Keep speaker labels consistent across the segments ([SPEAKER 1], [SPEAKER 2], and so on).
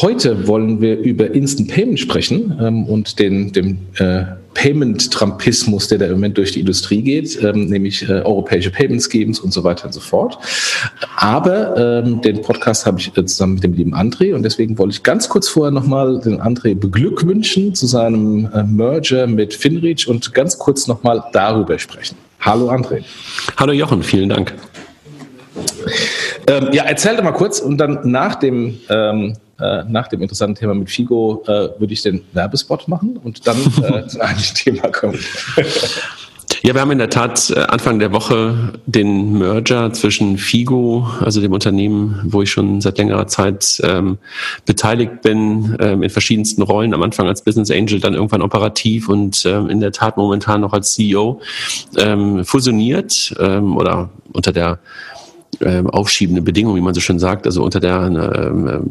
[SPEAKER 1] Heute wollen wir über Instant Payment sprechen ähm, und den, dem äh, Payment-Trampismus, der da im Moment durch die Industrie geht, ähm, nämlich äh, europäische Payment Schemes und so weiter und so fort. Aber ähm, den Podcast habe ich äh, zusammen mit dem lieben André und deswegen wollte ich ganz kurz vorher nochmal den André beglückwünschen zu seinem äh, Merger mit Finreach und ganz kurz nochmal darüber sprechen. Hallo André.
[SPEAKER 2] Hallo Jochen, vielen Dank.
[SPEAKER 1] Ähm, ja, erzähl doch mal kurz und dann nach dem ähm, äh, nach dem interessanten Thema mit Figo äh, würde ich den Werbespot machen und dann äh, zum eigentlichen Thema kommen.
[SPEAKER 2] Ja, wir haben in der Tat äh, Anfang der Woche den Merger zwischen Figo, also dem Unternehmen, wo ich schon seit längerer Zeit ähm, beteiligt bin, ähm, in verschiedensten Rollen, am Anfang als Business Angel, dann irgendwann operativ und ähm, in der Tat momentan noch als CEO, ähm, fusioniert ähm, oder unter der ähm, aufschiebende Bedingung, wie man so schön sagt, also unter der ähm,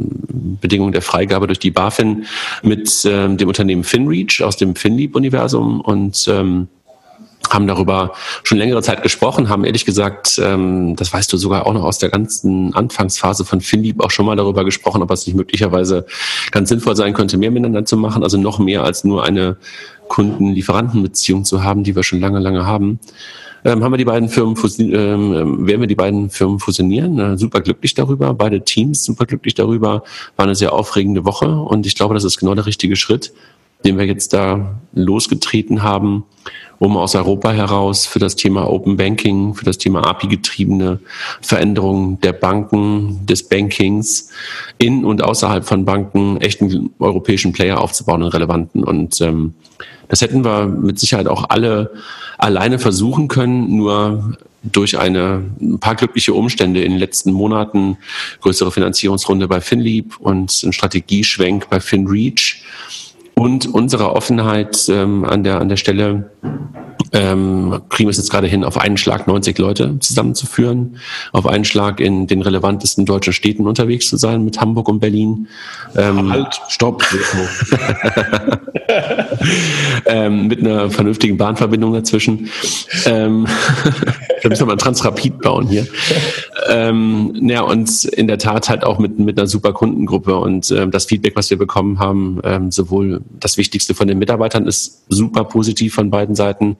[SPEAKER 2] Bedingung der Freigabe durch die BaFin mit ähm, dem Unternehmen FinReach aus dem FinLeap-Universum und ähm, haben darüber schon längere Zeit gesprochen, haben ehrlich gesagt, ähm, das weißt du sogar auch noch aus der ganzen Anfangsphase von FinLeap auch schon mal darüber gesprochen, ob es nicht möglicherweise ganz sinnvoll sein könnte, mehr miteinander zu machen, also noch mehr als nur eine Kunden-Lieferanten-Beziehung zu haben, die wir schon lange, lange haben ähm, haben wir die beiden Firmen ähm, werden wir die beiden Firmen fusionieren. Äh, super glücklich darüber, beide Teams super glücklich darüber. War eine sehr aufregende Woche und ich glaube, das ist genau der richtige Schritt, den wir jetzt da losgetreten haben, um aus Europa heraus für das Thema Open Banking, für das Thema API-getriebene Veränderungen der Banken, des Bankings in und außerhalb von Banken echten europäischen Player aufzubauen, einen relevanten. Und ähm, das hätten wir mit Sicherheit auch alle alleine versuchen können, nur durch eine, ein paar glückliche Umstände in den letzten Monaten, größere Finanzierungsrunde bei FinLeap und ein Strategieschwenk bei FinReach und unsere Offenheit ähm, an, der, an der Stelle ähm, kriegen wir es jetzt gerade hin, auf einen Schlag 90 Leute zusammenzuführen, auf einen Schlag in den relevantesten deutschen Städten unterwegs zu sein, mit Hamburg und Berlin.
[SPEAKER 1] Ähm, halt, stopp.
[SPEAKER 2] ähm, mit einer vernünftigen Bahnverbindung dazwischen. Ähm, da müssen wir mal ein Transrapid bauen hier. Ähm, ja, und in der Tat halt auch mit, mit einer super Kundengruppe und ähm, das Feedback, was wir bekommen haben, ähm, sowohl das Wichtigste von den Mitarbeitern ist super positiv von beiden Seiten.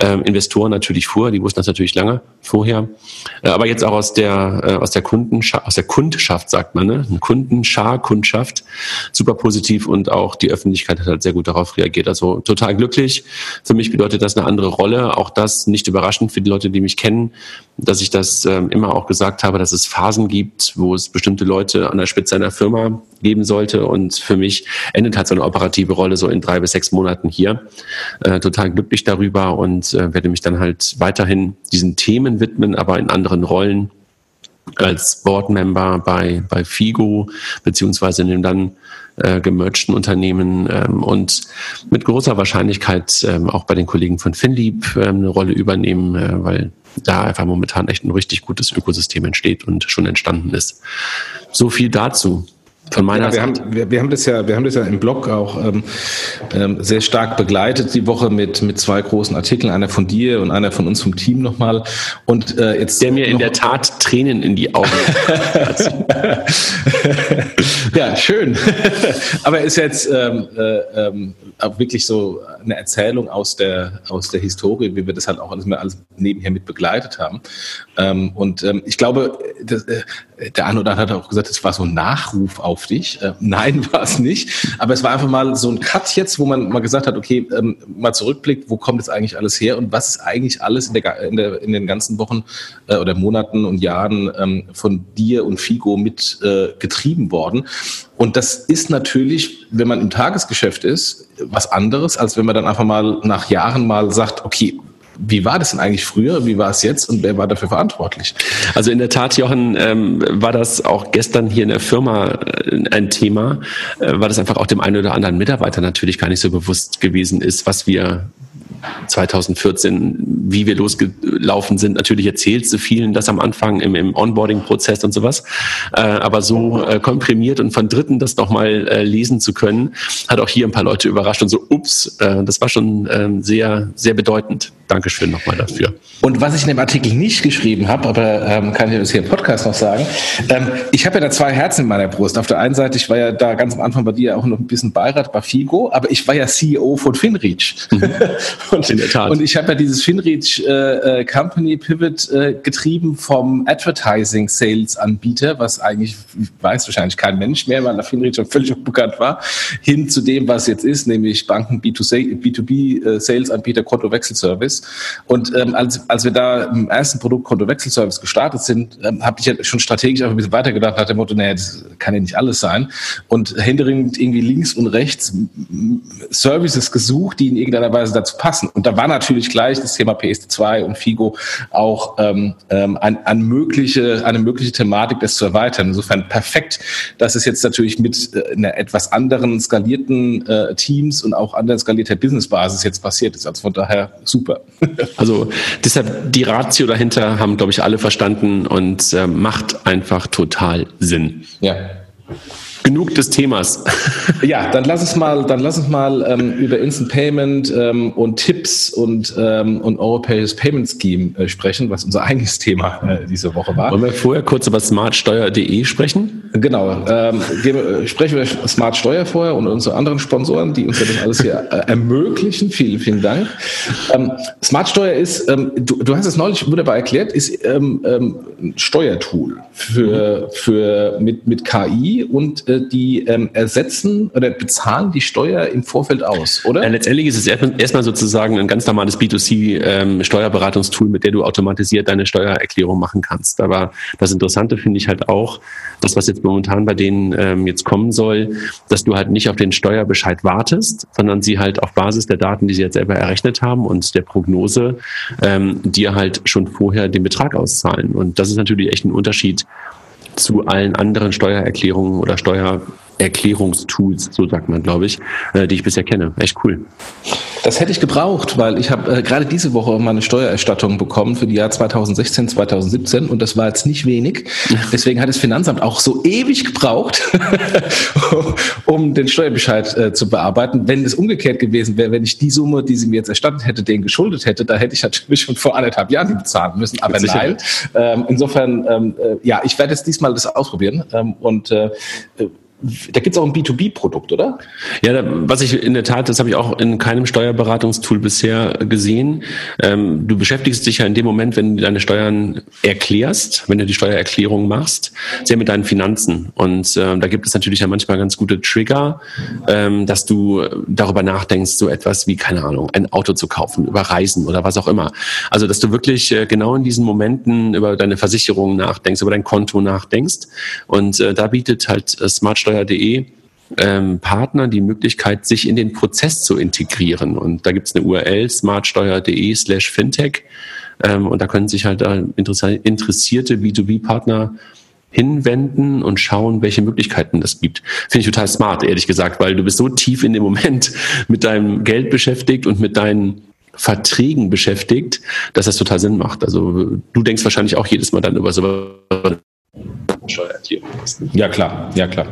[SPEAKER 2] Ähm, Investoren natürlich vor, die wussten das natürlich lange vorher. Äh, aber jetzt auch aus der, äh, aus der Kundenschaft, aus der Kundschaft, sagt man, ne? Kundenschar, Kundschaft, super positiv und auch die Öffentlichkeit hat halt sehr gut darauf reagiert. Also total glücklich. Für mich bedeutet das eine andere Rolle. Auch das nicht überraschend für die Leute, die mich kennen, dass ich das ähm, immer auch gesagt habe, dass es Phasen gibt, wo es bestimmte Leute an der Spitze einer Firma geben sollte. Und für mich endet halt so eine operative Rolle so in drei bis sechs Monaten hier. Äh, total glücklich darüber und äh, werde mich dann halt weiterhin diesen Themen widmen, aber in anderen Rollen als Boardmember bei, bei FIGO, beziehungsweise in dem dann äh, gemergten Unternehmen ähm, und mit großer Wahrscheinlichkeit ähm, auch bei den Kollegen von FinLeap ähm, eine Rolle übernehmen, äh, weil da einfach momentan echt ein richtig gutes Ökosystem entsteht und schon entstanden ist. So viel dazu. Von meiner
[SPEAKER 1] ja, wir Seite. Haben, wir, wir, haben das ja, wir haben das ja im Blog auch ähm, ähm, sehr stark begleitet die Woche mit mit zwei großen Artikeln, einer von dir und einer von uns vom Team nochmal. Und
[SPEAKER 2] äh, jetzt der mir in der Tat Tränen in die Augen.
[SPEAKER 1] ja, schön. Aber ist jetzt ähm, äh, ähm, auch wirklich so eine Erzählung aus der aus der Historie, wie wir das halt auch alles, alles nebenher mit begleitet haben. Ähm, und ähm, ich glaube, das, äh, der andere hat auch gesagt, es war so ein Nachruf auf dich. Äh, nein, war es nicht. Aber es war einfach mal so ein Cut jetzt, wo man mal gesagt hat, okay, ähm, mal zurückblickt, wo kommt jetzt eigentlich alles her und was ist eigentlich alles in, der, in, der, in den ganzen Wochen äh, oder Monaten und Jahren ähm, von dir und Figo mit äh, getrieben worden. Und das ist natürlich, wenn man im Tagesgeschäft ist, was anderes, als wenn man dann einfach mal nach Jahren mal sagt, okay, wie war das denn eigentlich früher? Wie war es jetzt? Und wer war dafür verantwortlich?
[SPEAKER 2] Also in der Tat, Jochen, ähm, war das auch gestern hier in der Firma äh, ein Thema, äh, weil das einfach auch dem einen oder anderen Mitarbeiter natürlich gar nicht so bewusst gewesen ist, was wir 2014, wie wir losgelaufen sind. Natürlich erzählst du vielen das am Anfang im, im Onboarding-Prozess und sowas. Äh, aber so äh, komprimiert und von Dritten das nochmal äh, lesen zu können, hat auch hier ein paar Leute überrascht und so, ups, äh, das war schon ähm, sehr, sehr bedeutend. Dankeschön nochmal dafür.
[SPEAKER 1] Und was ich in dem Artikel nicht geschrieben habe, aber ähm, kann ich das hier im Podcast noch sagen, ähm, ich habe ja da zwei Herzen in meiner Brust. Auf der einen Seite, ich war ja da ganz am Anfang bei dir auch noch ein bisschen Beirat bei Figo, aber ich war ja CEO von Finreach. Mhm. und, in der Tat. und ich habe ja dieses Finreach äh, äh, Company Pivot äh, getrieben vom Advertising Sales Anbieter, was eigentlich weiß wahrscheinlich kein Mensch mehr, weil der Finreach schon völlig unbekannt war, hin zu dem, was jetzt ist, nämlich Banken B2C, B2B äh, Sales Anbieter Kontowechselservice. Und ähm, als, als wir da im ersten Produkt Kontowechselservice gestartet sind, ähm, habe ich ja schon strategisch einfach ein bisschen weitergedacht, nach dem Motto, naja, das kann ja nicht alles sein. Und händeringend irgendwie links und rechts Services gesucht, die in irgendeiner Weise dazu passen. Und da war natürlich gleich das Thema PSD2 und FIGO auch ähm, ähm, ein, ein mögliche, eine mögliche Thematik, das zu erweitern. Insofern perfekt, dass es jetzt natürlich mit äh, einer etwas anderen skalierten äh, Teams und auch anderen skalierter Businessbasis jetzt passiert ist. Also von daher super.
[SPEAKER 2] Also deshalb die Ratio dahinter haben, glaube ich, alle verstanden und äh, macht einfach total Sinn.
[SPEAKER 1] Ja.
[SPEAKER 2] Genug des Themas.
[SPEAKER 1] Ja, dann lass uns mal, dann lass uns mal ähm, über Instant Payment ähm, und Tipps und, ähm, und europäisches Payment Scheme äh, sprechen, was unser eigentliches Thema äh, diese Woche war.
[SPEAKER 2] Wollen wir vorher kurz über smartsteuer.de sprechen?
[SPEAKER 1] Genau. Ähm, gehen, äh, sprechen wir Smart Steuer vorher und unsere anderen Sponsoren, die uns ja das alles hier äh, ermöglichen. Vielen, vielen Dank. Ähm, Smart Steuer ist, ähm, du, du hast es neulich wunderbar erklärt, ist ein Steuertool für, für mit, mit KI und die ähm, ersetzen oder bezahlen die Steuer im Vorfeld aus, oder?
[SPEAKER 2] Letztendlich ist es erstmal sozusagen ein ganz normales B2C-Steuerberatungstool, ähm, mit der du automatisiert deine Steuererklärung machen kannst. Aber das Interessante finde ich halt auch, das, was jetzt momentan bei denen ähm, jetzt kommen soll, dass du halt nicht auf den Steuerbescheid wartest, sondern sie halt auf Basis der Daten, die sie jetzt selber errechnet haben und der Prognose, ähm, dir halt schon vorher den Betrag auszahlen. Und das ist natürlich echt ein Unterschied zu allen anderen Steuererklärungen oder Steuererklärungstools, so sagt man, glaube ich, äh, die ich bisher kenne. Echt cool.
[SPEAKER 1] Das hätte ich gebraucht, weil ich habe äh, gerade diese Woche meine Steuererstattung bekommen für die Jahr 2016, 2017 und das war jetzt nicht wenig. Deswegen hat das Finanzamt auch so ewig gebraucht, um den Steuerbescheid äh, zu bearbeiten. Wenn es umgekehrt gewesen wäre, wenn ich die Summe, die sie mir jetzt erstattet hätte, denen geschuldet hätte, da hätte ich natürlich schon vor anderthalb Jahren die bezahlen müssen. Aber nein. Ähm, insofern, ähm, äh, ja, ich werde jetzt diesmal das ausprobieren ähm, und äh, da gibt es auch ein B2B-Produkt, oder?
[SPEAKER 2] Ja, da, was ich in der Tat, das habe ich auch in keinem Steuerberatungstool bisher gesehen. Ähm, du beschäftigst dich ja in dem Moment, wenn du deine Steuern erklärst, wenn du die Steuererklärung machst, sehr mit deinen Finanzen. Und ähm, da gibt es natürlich ja manchmal ganz gute Trigger, ähm, dass du darüber nachdenkst, so etwas wie, keine Ahnung, ein Auto zu kaufen, über Reisen oder was auch immer. Also, dass du wirklich äh, genau in diesen Momenten über deine Versicherung nachdenkst, über dein Konto nachdenkst. Und äh, da bietet halt äh, Smart Steuer steuer.de ähm, Partner die Möglichkeit, sich in den Prozess zu integrieren. Und da gibt es eine URL, smartsteuer.de slash fintech. Ähm, und da können sich halt äh, interessierte B2B-Partner hinwenden und schauen, welche Möglichkeiten das gibt. Finde ich total smart, ehrlich gesagt, weil du bist so tief in dem Moment mit deinem Geld beschäftigt und mit deinen Verträgen beschäftigt, dass das total Sinn macht. Also du denkst wahrscheinlich auch jedes Mal dann über so
[SPEAKER 1] Steuererklärung Ja, klar, ja, klar.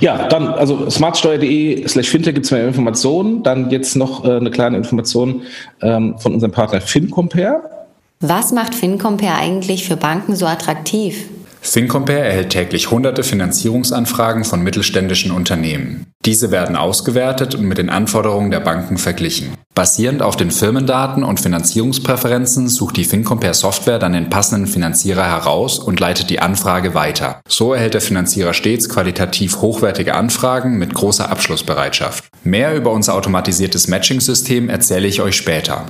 [SPEAKER 1] Ja, dann, also smartsteuer.de slash fintech gibt es mehr Informationen. Dann jetzt noch äh, eine kleine Information ähm, von unserem Partner FinCompare.
[SPEAKER 3] Was macht FinCompare eigentlich für Banken so attraktiv?
[SPEAKER 4] FinCompare erhält täglich hunderte Finanzierungsanfragen von mittelständischen Unternehmen. Diese werden ausgewertet und mit den Anforderungen der Banken verglichen. Basierend auf den Firmendaten und Finanzierungspräferenzen sucht die FinCompare Software dann den passenden Finanzierer heraus und leitet die Anfrage weiter. So erhält der Finanzierer stets qualitativ hochwertige Anfragen mit großer Abschlussbereitschaft. Mehr über unser automatisiertes Matching-System erzähle ich euch später.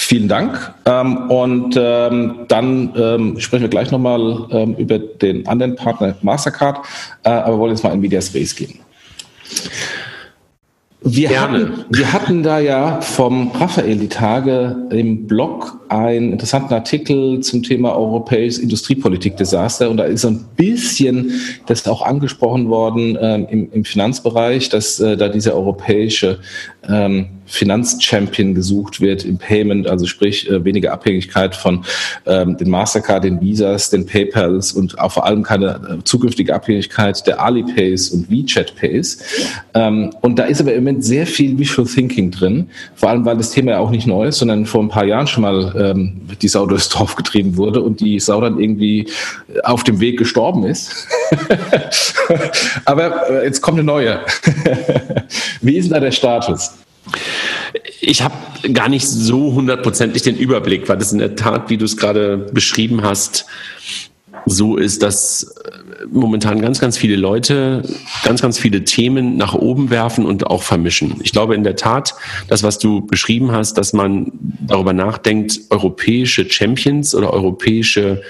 [SPEAKER 1] Vielen Dank. Ähm, und ähm, dann ähm, sprechen wir gleich nochmal ähm, über den anderen Partner Mastercard, äh, aber wir wollen jetzt mal in Medias Res gehen. Wir hatten, wir hatten da ja vom Raphael die Tage im Blog einen interessanten Artikel zum Thema europäisches Industriepolitik-Desaster und da ist so ein bisschen das auch angesprochen worden ähm, im, im, Finanzbereich, dass äh, da dieser europäische ähm, Finanzchampion gesucht wird im Payment, also sprich äh, weniger Abhängigkeit von ähm, den Mastercard, den Visas, den PayPals und auch vor allem keine äh, zukünftige Abhängigkeit der Alipays und WeChat Pays. Ähm, und da ist aber im Moment sehr viel Visual Thinking drin, vor allem weil das Thema ja auch nicht neu ist, sondern vor ein paar Jahren schon mal ähm, die Sau durchs Dorf getrieben wurde und die Sau dann irgendwie auf dem Weg gestorben ist. aber äh, jetzt kommt eine neue. Wie ist denn da der Status?
[SPEAKER 2] Ich habe gar nicht so hundertprozentig den Überblick, weil das in der Tat, wie du es gerade beschrieben hast, so ist, dass äh, momentan ganz, ganz viele Leute ganz, ganz viele Themen nach oben werfen und auch vermischen. Ich glaube in der Tat, das, was du beschrieben hast, dass man darüber nachdenkt, europäische Champions oder europäische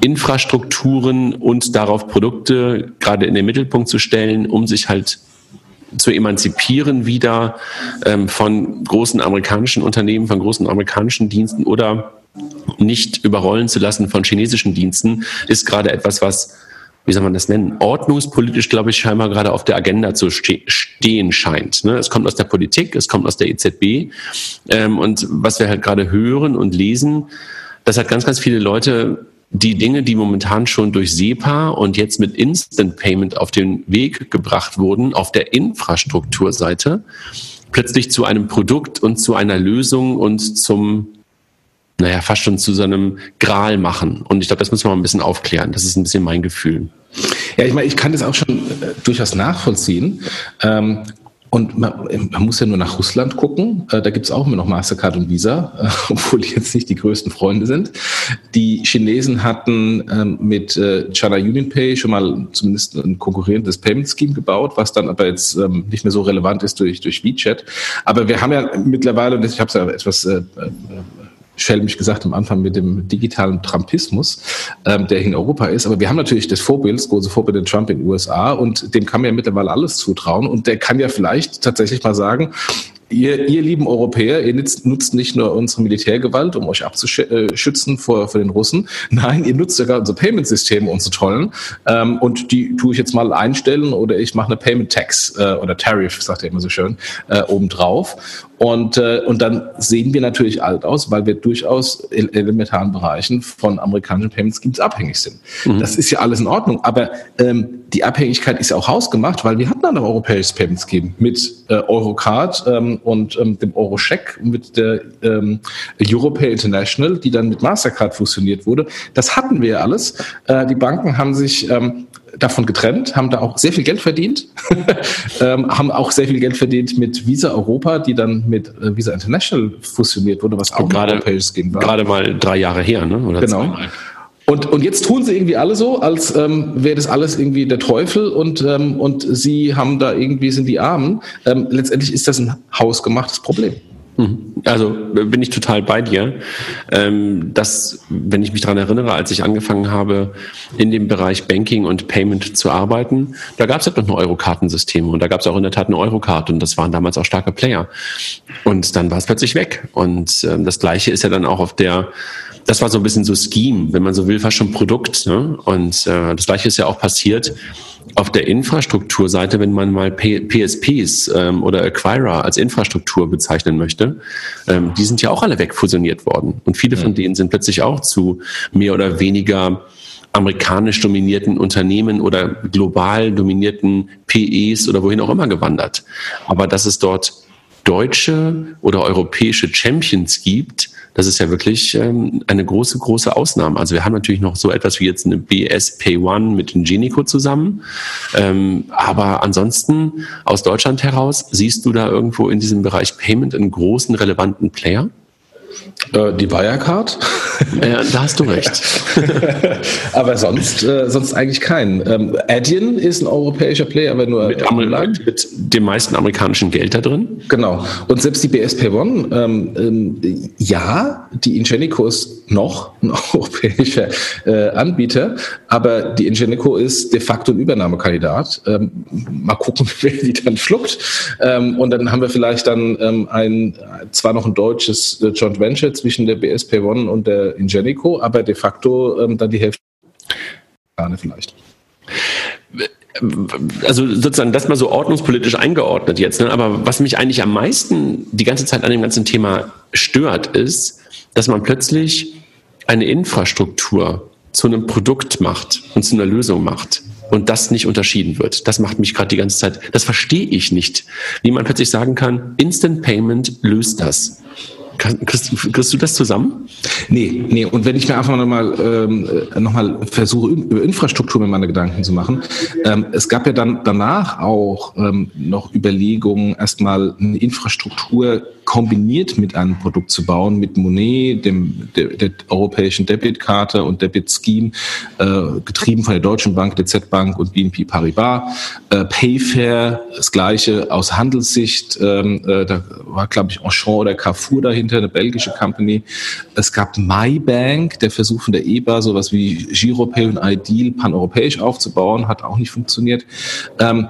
[SPEAKER 2] Infrastrukturen und darauf Produkte gerade in den Mittelpunkt zu stellen, um sich halt zu emanzipieren wieder ähm, von großen amerikanischen Unternehmen, von großen amerikanischen Diensten oder nicht überrollen zu lassen von chinesischen Diensten, ist gerade etwas, was, wie soll man das nennen, ordnungspolitisch, glaube ich, scheinbar gerade auf der Agenda zu ste stehen scheint. Ne? Es kommt aus der Politik, es kommt aus der EZB. Ähm, und was wir halt gerade hören und lesen, das hat ganz, ganz viele Leute die Dinge, die momentan schon durch SEPA und jetzt mit Instant Payment auf den Weg gebracht wurden, auf der Infrastrukturseite, plötzlich zu einem Produkt und zu einer Lösung und zum, naja, fast schon zu so einem Gral machen. Und ich glaube, das müssen wir mal ein bisschen aufklären. Das ist ein bisschen mein Gefühl.
[SPEAKER 1] Ja, ich meine, ich kann das auch schon äh, durchaus nachvollziehen. Ähm, und man, man, muss ja nur nach Russland gucken. Äh, da gibt's auch immer noch Mastercard und Visa, äh, obwohl die jetzt nicht die größten Freunde sind. Die Chinesen hatten ähm, mit äh, China Union Pay schon mal zumindest ein konkurrierendes Payment Scheme gebaut, was dann aber jetzt ähm, nicht mehr so relevant ist durch, durch WeChat. Aber wir haben ja mittlerweile, und ich habe es ja etwas schelmisch gesagt am Anfang mit dem digitalen Trumpismus, ähm, der in Europa ist. Aber wir haben natürlich das Vorbild, das große Vorbild in Trump in den USA und dem kann man ja mittlerweile alles zutrauen. Und der kann ja vielleicht tatsächlich mal sagen, Ihr, ihr lieben Europäer, ihr nutzt, nutzt nicht nur unsere Militärgewalt, um euch abzuschützen vor, vor den Russen. Nein, ihr nutzt sogar unsere Payment-Systeme, unsere tollen. Ähm, und die tue ich jetzt mal einstellen oder ich mache eine Payment Tax äh, oder Tariff, sagt er immer so schön, äh, obendrauf. Und, äh, und dann sehen wir natürlich alt aus, weil wir durchaus in elementaren Bereichen von amerikanischen Payment Schemes abhängig sind. Mhm. Das ist ja alles in Ordnung, aber ähm, die Abhängigkeit ist ja auch hausgemacht, weil wir hatten ein europäisches Payment Scheme mit äh, Eurocard ähm, und ähm, dem Eurocheck, mit der ähm, Europay International, die dann mit Mastercard fusioniert wurde. Das hatten wir ja alles. Äh, die Banken haben sich ähm, davon getrennt, haben da auch sehr viel Geld verdient, ähm, haben auch sehr viel Geld verdient mit Visa Europa, die dann mit äh, Visa International fusioniert wurde, was auch
[SPEAKER 2] gerade, europäisches war. Gerade mal drei Jahre her, ne?
[SPEAKER 1] Oder genau. Zweimal. Und, und jetzt tun sie irgendwie alle so, als ähm, wäre das alles irgendwie der Teufel und, ähm, und sie haben da irgendwie sind die Armen. Ähm, letztendlich ist das ein hausgemachtes Problem.
[SPEAKER 2] Mhm. Also bin ich total bei dir. Ähm, dass, wenn ich mich daran erinnere, als ich angefangen habe, in dem Bereich Banking und Payment zu arbeiten, da gab es halt noch ein Eurokartensystem und da gab es auch in der Tat eine Eurokarte und das waren damals auch starke Player. Und dann war es plötzlich weg. Und ähm, das Gleiche ist ja dann auch auf der das war so ein bisschen so Scheme, wenn man so will, fast schon Produkt. Ne? Und äh, das gleiche ist ja auch passiert auf der Infrastrukturseite, wenn man mal P PSPs ähm, oder Acquirer als Infrastruktur bezeichnen möchte, ähm, die sind ja auch alle wegfusioniert worden. Und viele von denen sind plötzlich auch zu mehr oder weniger amerikanisch dominierten Unternehmen oder global dominierten PEs oder wohin auch immer gewandert. Aber dass es dort deutsche oder europäische Champions gibt, das ist ja wirklich ähm, eine große, große Ausnahme. Also wir haben natürlich noch so etwas wie jetzt eine BSP One mit Ingenico zusammen. Ähm, aber ansonsten aus Deutschland heraus, siehst du da irgendwo in diesem Bereich Payment einen großen, relevanten Player?
[SPEAKER 1] Äh, die Wirecard.
[SPEAKER 2] Ja, da hast du recht.
[SPEAKER 1] aber sonst, äh, sonst eigentlich keinen. Ähm, Adyen ist ein europäischer Player, aber nur
[SPEAKER 2] mit, mit, mit, dem meisten amerikanischen Geld da drin.
[SPEAKER 1] Genau. Und selbst die BSP One, ähm, ähm, ja, die Ingenico ist noch ein europäischer äh, Anbieter, aber die Ingenico ist de facto ein Übernahmekandidat. Ähm, mal gucken, wer die dann schluckt. Ähm, und dann haben wir vielleicht dann ähm, ein, zwar noch ein deutsches äh, Joint Venture zwischen der BSP One und der Ingenico, aber de facto ähm, dann die Hälfte vielleicht.
[SPEAKER 2] also sozusagen das mal so ordnungspolitisch eingeordnet jetzt. Ne? Aber was mich eigentlich am meisten die ganze Zeit an dem ganzen Thema stört, ist, dass man plötzlich eine Infrastruktur zu einem Produkt macht und zu einer Lösung macht und das nicht unterschieden wird. Das macht mich gerade die ganze Zeit, das verstehe ich nicht. Wie man plötzlich sagen kann, Instant Payment löst das. Kriegst, kriegst, du das zusammen?
[SPEAKER 1] Nee, nee. Und wenn ich mir einfach nochmal ähm, noch versuche, über Infrastruktur mir meine Gedanken zu machen, ähm, es gab ja dann danach auch ähm, noch Überlegungen, erstmal eine Infrastruktur kombiniert mit einem Produkt zu bauen, mit Monet, dem, der, der europäischen Debitkarte und Debit Scheme, äh, getrieben von der Deutschen Bank, der Z-Bank und BNP Paribas. Äh, Payfair, das gleiche aus Handelssicht, ähm, äh, da war, glaube ich, Auchan oder Carrefour dahinter, eine belgische Company. Es gab MyBank, der Versuch von der EBA, sowas wie Giropay und Ideal paneuropäisch aufzubauen, hat auch nicht funktioniert. Ähm,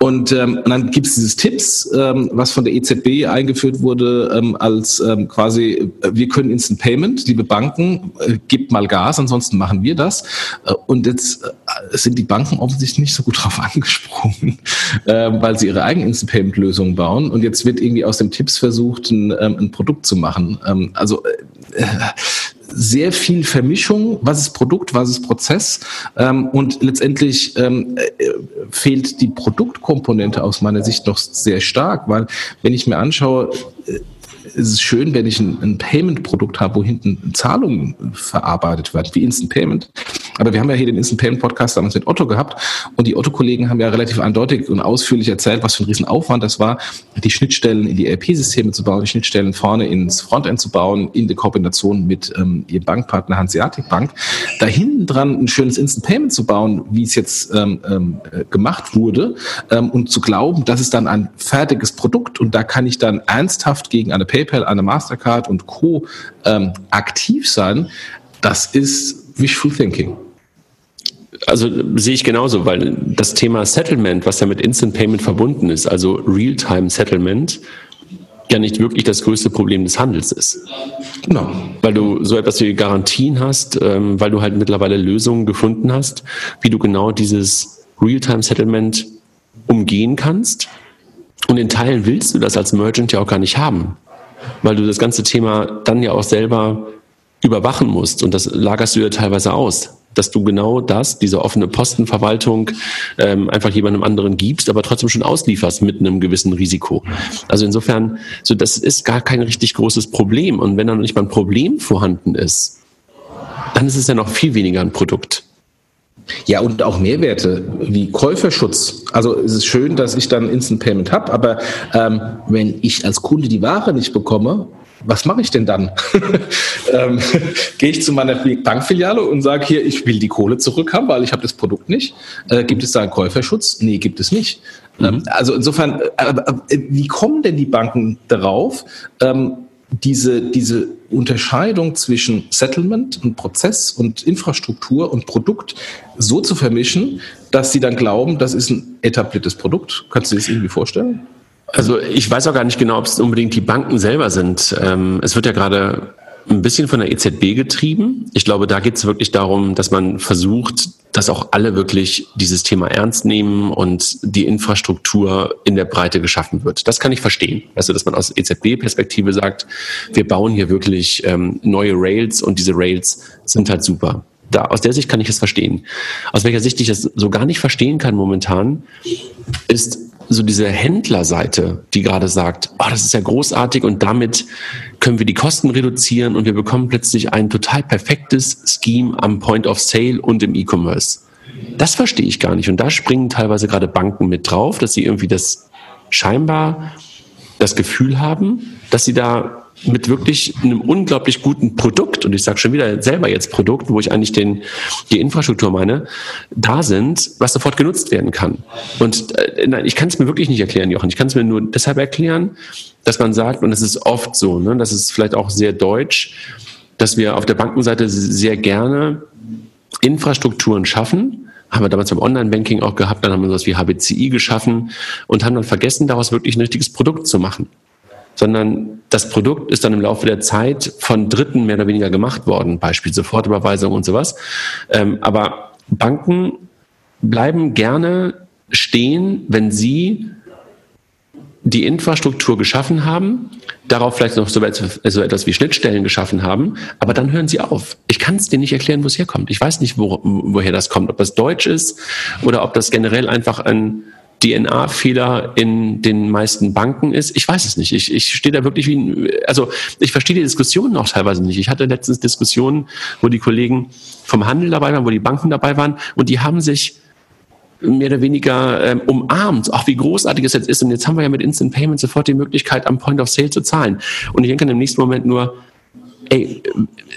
[SPEAKER 1] und, ähm, und dann gibt es dieses Tipps, ähm, was von der EZB eingeführt wurde, ähm, als ähm, quasi, äh, wir können Instant Payment, liebe Banken, äh, gebt mal Gas, ansonsten machen wir das. Äh, und jetzt äh, sind die Banken offensichtlich nicht so gut drauf angesprungen, äh, weil sie ihre eigenen Instant Payment Lösungen bauen. Und jetzt wird irgendwie aus dem Tipps versucht, ein, ähm, ein Produkt zu machen. Ähm, also äh, sehr viel Vermischung, was ist Produkt, was ist Prozess ähm, und letztendlich ähm, äh, fehlt die Produktkomponente aus meiner Sicht noch sehr stark, weil wenn ich mir anschaue, äh, es ist schön, wenn ich ein, ein Payment-Produkt habe, wo hinten Zahlungen verarbeitet werden, wie Instant Payment. Aber wir haben ja hier den Instant Payment Podcast damals mit Otto gehabt und die Otto-Kollegen haben ja relativ eindeutig und ausführlich erzählt, was für ein Riesenaufwand das war, die Schnittstellen in die ERP-Systeme zu bauen, die Schnittstellen vorne ins Frontend zu bauen, in der Kombination mit ähm, ihrem Bankpartner Hanseatic Bank. Da hinten dran ein schönes Instant Payment zu bauen, wie es jetzt ähm, ähm, gemacht wurde ähm, und zu glauben, das ist dann ein fertiges Produkt und da kann ich dann ernsthaft gegen eine PayPal, eine Mastercard und Co. Ähm, aktiv sein, das ist wishful thinking
[SPEAKER 2] also sehe ich genauso, weil das Thema Settlement, was ja mit Instant Payment verbunden ist, also Real-Time Settlement, ja nicht wirklich das größte Problem des Handels ist. Genau. Weil du so etwas wie Garantien hast, ähm, weil du halt mittlerweile Lösungen gefunden hast, wie du genau dieses Real-Time Settlement umgehen kannst. Und in Teilen willst du das als Merchant ja auch gar nicht haben, weil du das ganze Thema dann ja auch selber überwachen musst und das lagerst du ja teilweise aus dass du genau das, diese offene Postenverwaltung, ähm, einfach jemandem anderen gibst, aber trotzdem schon auslieferst mit einem gewissen Risiko. Also insofern, so das ist gar kein richtig großes Problem. Und wenn dann nicht mal ein Problem vorhanden ist, dann ist es ja noch viel weniger ein Produkt.
[SPEAKER 1] Ja, und auch Mehrwerte wie Käuferschutz. Also es ist schön, dass ich dann Instant Payment habe, aber ähm, wenn ich als Kunde die Ware nicht bekomme, was mache ich denn dann? ähm, Gehe ich zu meiner Bankfiliale und sage hier, ich will die Kohle zurückhaben, weil ich habe das Produkt nicht. Äh, gibt es da einen Käuferschutz? Nee, gibt es nicht. Mhm. Ähm, also insofern, äh, äh, wie kommen denn die Banken darauf, ähm, diese, diese Unterscheidung zwischen Settlement und Prozess und Infrastruktur und Produkt so zu vermischen, dass sie dann glauben, das ist ein etabliertes Produkt? Kannst du dir das irgendwie vorstellen?
[SPEAKER 2] Also ich weiß auch gar nicht genau, ob es unbedingt die Banken selber sind. Ähm, es wird ja gerade ein bisschen von der EZB getrieben. Ich glaube, da geht es wirklich darum, dass man versucht, dass auch alle wirklich dieses Thema ernst nehmen und die Infrastruktur in der Breite geschaffen wird. Das kann ich verstehen. Also, dass man aus EZB-Perspektive sagt, wir bauen hier wirklich ähm, neue Rails und diese Rails sind halt super. Da, aus der Sicht kann ich es verstehen. Aus welcher Sicht ich das so gar nicht verstehen kann momentan, ist so diese Händlerseite, die gerade sagt, oh, das ist ja großartig und damit können wir die Kosten reduzieren und wir bekommen plötzlich ein total perfektes Scheme am Point of Sale und im E-Commerce. Das verstehe ich gar nicht. Und da springen teilweise gerade Banken mit drauf, dass sie irgendwie das scheinbar das Gefühl haben, dass sie da mit wirklich einem unglaublich guten Produkt, und ich sage schon wieder selber jetzt Produkt, wo ich eigentlich den, die Infrastruktur meine, da sind, was sofort genutzt werden kann. Und äh, nein, ich kann es mir wirklich nicht erklären, Jochen. Ich kann es mir nur deshalb erklären, dass man sagt, und das ist oft so, ne, das ist vielleicht auch sehr deutsch, dass wir auf der Bankenseite sehr gerne Infrastrukturen schaffen, haben wir damals beim Online-Banking auch gehabt, dann haben wir sowas wie HBCI geschaffen und haben dann vergessen, daraus wirklich ein richtiges Produkt zu machen sondern das Produkt ist dann im Laufe der Zeit von Dritten mehr oder weniger gemacht worden, Beispiel Sofortüberweisung und sowas. Ähm, aber Banken bleiben gerne stehen, wenn sie die Infrastruktur geschaffen haben, darauf vielleicht noch so etwas wie Schnittstellen geschaffen haben, aber dann hören sie auf. Ich kann es dir nicht erklären, wo es herkommt. Ich weiß nicht, wo, woher das kommt, ob das Deutsch ist oder ob das generell einfach ein DNA-Fehler in den meisten Banken ist. Ich weiß es nicht. Ich, ich stehe da wirklich wie ein, also ich verstehe die Diskussionen auch teilweise nicht. Ich hatte letztens Diskussionen, wo die Kollegen vom Handel dabei waren, wo die Banken dabei waren und die haben sich mehr oder weniger ähm, umarmt, ach wie großartig es jetzt ist. Und jetzt haben wir ja mit Instant Payment sofort die Möglichkeit, am Point of Sale zu zahlen. Und ich denke im nächsten Moment nur, ey,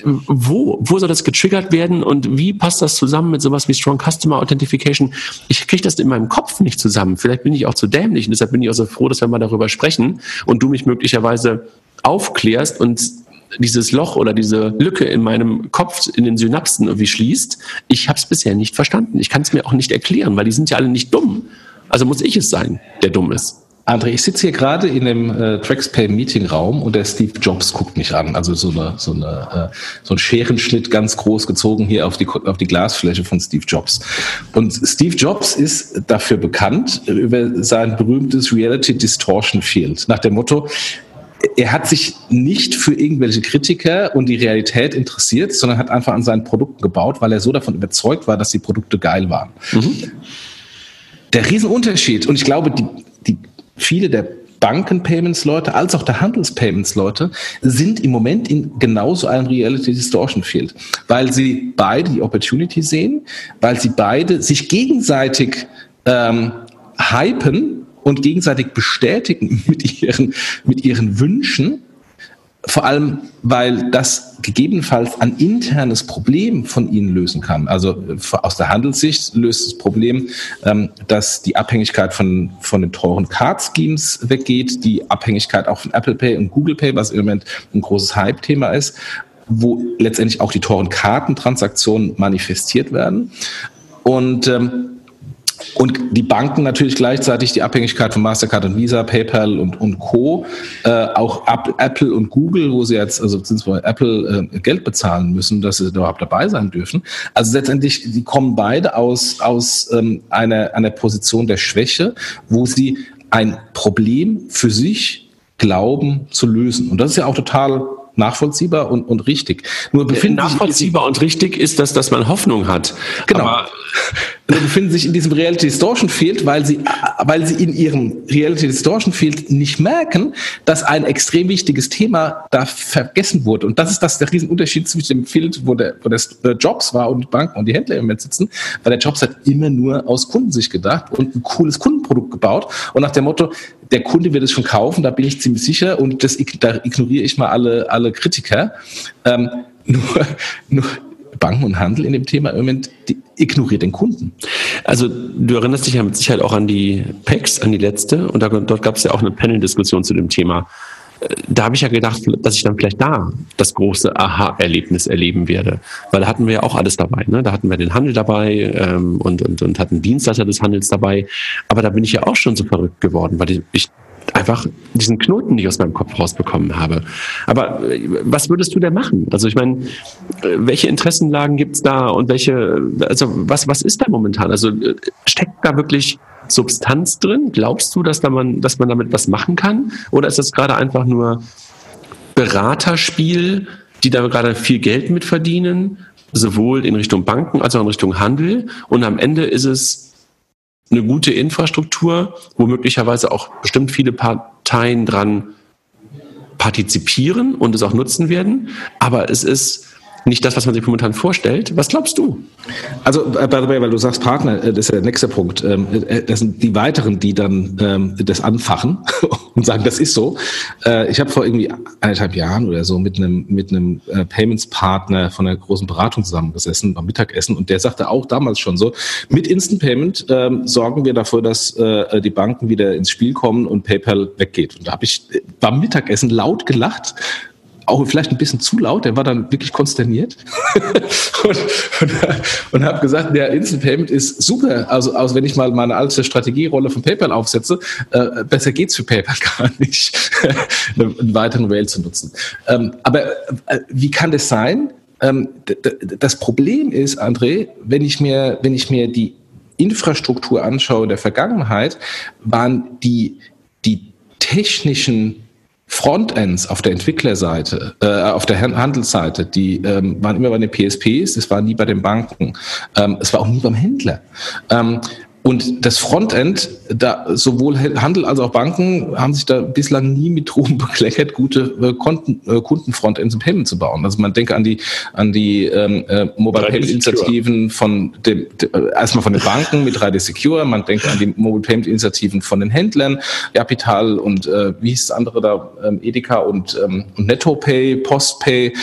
[SPEAKER 2] wo, wo soll das getriggert werden und wie passt das zusammen mit sowas wie Strong Customer Authentication? Ich kriege das in meinem Kopf nicht zusammen. Vielleicht bin ich auch zu dämlich und deshalb bin ich auch so froh, dass wir mal darüber sprechen und du mich möglicherweise aufklärst und dieses Loch oder diese Lücke in meinem Kopf, in den Synapsen irgendwie schließt. Ich habe es bisher nicht verstanden. Ich kann es mir auch nicht erklären, weil die sind ja alle nicht dumm. Also muss ich es sein, der dumm ist.
[SPEAKER 1] André, ich sitze hier gerade in dem äh, TraxPay Meeting Raum und der Steve Jobs guckt mich an. Also so eine so eine äh, so ein Scherenschnitt ganz groß gezogen hier auf die auf die Glasfläche von Steve Jobs. Und Steve Jobs ist dafür bekannt über sein berühmtes Reality Distortion Field nach dem Motto er hat sich nicht für irgendwelche Kritiker und die Realität interessiert, sondern hat einfach an seinen Produkten gebaut, weil er so davon überzeugt war, dass die Produkte geil waren. Mhm. Der Riesenunterschied, und ich glaube, die, die viele der Banken-Payments-Leute als auch der Handels-Payments-Leute sind im Moment in genauso einem Reality Distortion Field, weil sie beide die Opportunity sehen, weil sie beide sich gegenseitig ähm, hypen und gegenseitig bestätigen mit ihren, mit ihren Wünschen. Vor allem, weil das gegebenenfalls ein internes Problem von ihnen lösen kann. Also aus der Handelssicht löst das Problem, ähm, dass die Abhängigkeit von, von den teuren Card-Schemes weggeht, die Abhängigkeit auch von Apple Pay und Google Pay, was im Moment ein großes Hype-Thema ist, wo letztendlich auch die teuren Kartentransaktionen manifestiert werden. Und ähm, und die Banken natürlich gleichzeitig die Abhängigkeit von Mastercard und Visa, PayPal und, und Co. Äh, auch Apple und Google, wo sie jetzt, also beziehungsweise Apple äh, Geld bezahlen müssen, dass sie überhaupt dabei sein dürfen. Also letztendlich, die kommen beide aus, aus ähm, einer, einer Position der Schwäche, wo sie ein Problem für sich glauben zu lösen. Und das ist ja auch total nachvollziehbar und, und richtig.
[SPEAKER 2] Nur befinden nachvollziehbar und richtig ist das, dass man Hoffnung hat.
[SPEAKER 1] Genau. Aber befinden sich in diesem Reality Distortion Field, weil sie, weil sie in ihrem Reality Distortion Field nicht merken, dass ein extrem wichtiges Thema da vergessen wurde. Und das ist das der Riesenunterschied zwischen dem Field, wo der, wo der Jobs war und Banken und die Händler im Moment sitzen, weil der Jobs hat immer nur aus Kundensicht gedacht und ein cooles Kundenprodukt gebaut und nach dem Motto, der Kunde wird es schon kaufen, da bin ich ziemlich sicher und das, da ignoriere ich mal alle, alle Kritiker. Ähm, nur, nur Banken und Handel in dem Thema im Moment ignoriert den Kunden.
[SPEAKER 2] Also du erinnerst dich ja mit Sicherheit auch an die PEX, an die letzte und da, dort gab es ja auch eine Panel-Diskussion zu dem Thema. Äh, da habe ich ja gedacht, dass ich dann vielleicht da das große Aha-Erlebnis erleben werde. Weil da hatten wir ja auch alles dabei. Ne? Da hatten wir den Handel dabei ähm, und, und, und hatten Dienstleister des Handels dabei. Aber da bin ich ja auch schon so verrückt geworden, weil ich einfach diesen Knoten nicht aus meinem Kopf rausbekommen habe. Aber äh, was würdest du denn machen? Also ich meine, äh, welche Interessenlagen gibt's da und welche, also was, was ist da momentan? Also äh, steckt da wirklich Substanz drin? Glaubst du, dass, da man, dass man damit was machen kann? Oder ist das gerade einfach nur Beraterspiel, die da gerade viel Geld mit verdienen, sowohl in Richtung Banken als auch in Richtung Handel? Und am Ende ist es eine gute Infrastruktur, wo möglicherweise auch bestimmt viele Parteien dran partizipieren und es auch nutzen werden. Aber es ist nicht das, was man sich momentan vorstellt. Was glaubst du?
[SPEAKER 1] Also, äh, by the way, weil du sagst Partner, äh, das ist der nächste Punkt. Ähm, äh, das sind die weiteren, die dann ähm, das anfachen und sagen, das ist so. Ich habe vor irgendwie eineinhalb Jahren oder so mit einem mit einem Payments-Partner von einer großen Beratung zusammengesessen beim Mittagessen und der sagte auch damals schon so, mit Instant Payment ähm, sorgen wir dafür, dass die Banken wieder ins Spiel kommen und PayPal weggeht. Und da habe ich beim Mittagessen laut gelacht, auch vielleicht ein bisschen zu laut, der war dann wirklich konsterniert und, und, und habe gesagt, der Instant Payment ist super. Also, also wenn ich mal meine alte Strategierolle von PayPal aufsetze, äh, besser geht's für PayPal gar nicht, einen weiteren Rail zu nutzen. Ähm, aber äh, wie kann das sein? Ähm, das Problem ist, André, wenn ich mir, wenn ich mir die Infrastruktur anschaue der Vergangenheit, waren die, die technischen Frontends auf der Entwicklerseite, äh, auf der Handelsseite, die ähm, waren immer bei den PSPs, es war nie bei den Banken, ähm, es war auch nie beim Händler. Ähm, und das Frontend, da sowohl Handel als auch Banken haben sich da bislang nie mit Ruhm bekleckert, gute äh, Konten, äh, Kundenfrontends im Payment zu bauen. Also man denke an die an die ähm, äh, Mobile Payment Initiativen von dem de, äh, erstmal von den Banken mit 3D Secure, man denkt an die Mobile Payment Initiativen von den Händlern, Capital und äh, wie hieß das andere da, ähm, Edeka und, ähm, und NettoPay, Postpay.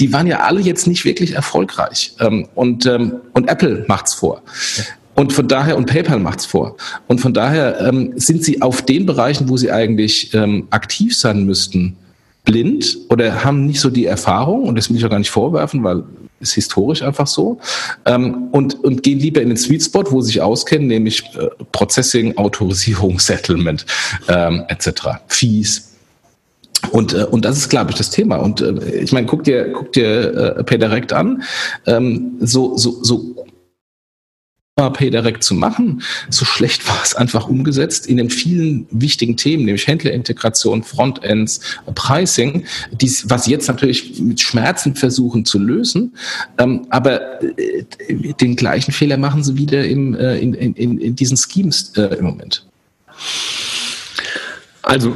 [SPEAKER 1] Die waren ja alle jetzt nicht wirklich erfolgreich. Ähm, und, ähm, und Apple macht's vor. Und von daher, und PayPal macht's vor. Und von daher ähm, sind sie auf den Bereichen, wo sie eigentlich ähm, aktiv sein müssten, blind oder haben nicht so die Erfahrung, und das will ich auch gar nicht vorwerfen, weil ist historisch einfach so, ähm, und, und gehen lieber in den Sweet Spot, wo sie sich auskennen, nämlich äh, Processing, Autorisierung, Settlement ähm, etc., Fees. Und, äh, und das ist, glaube ich, das Thema. Und äh, ich meine, guck dir, guck dir äh, PayDirect an. Ähm, so, so, so Pay direkt zu machen. So schlecht war es einfach umgesetzt in den vielen wichtigen Themen, nämlich Händlerintegration, Frontends, Pricing, dies, was jetzt natürlich mit Schmerzen versuchen zu lösen. Ähm, aber äh, den gleichen Fehler machen sie wieder im, äh, in, in, in diesen Schemes äh, im Moment.
[SPEAKER 2] Also, äh,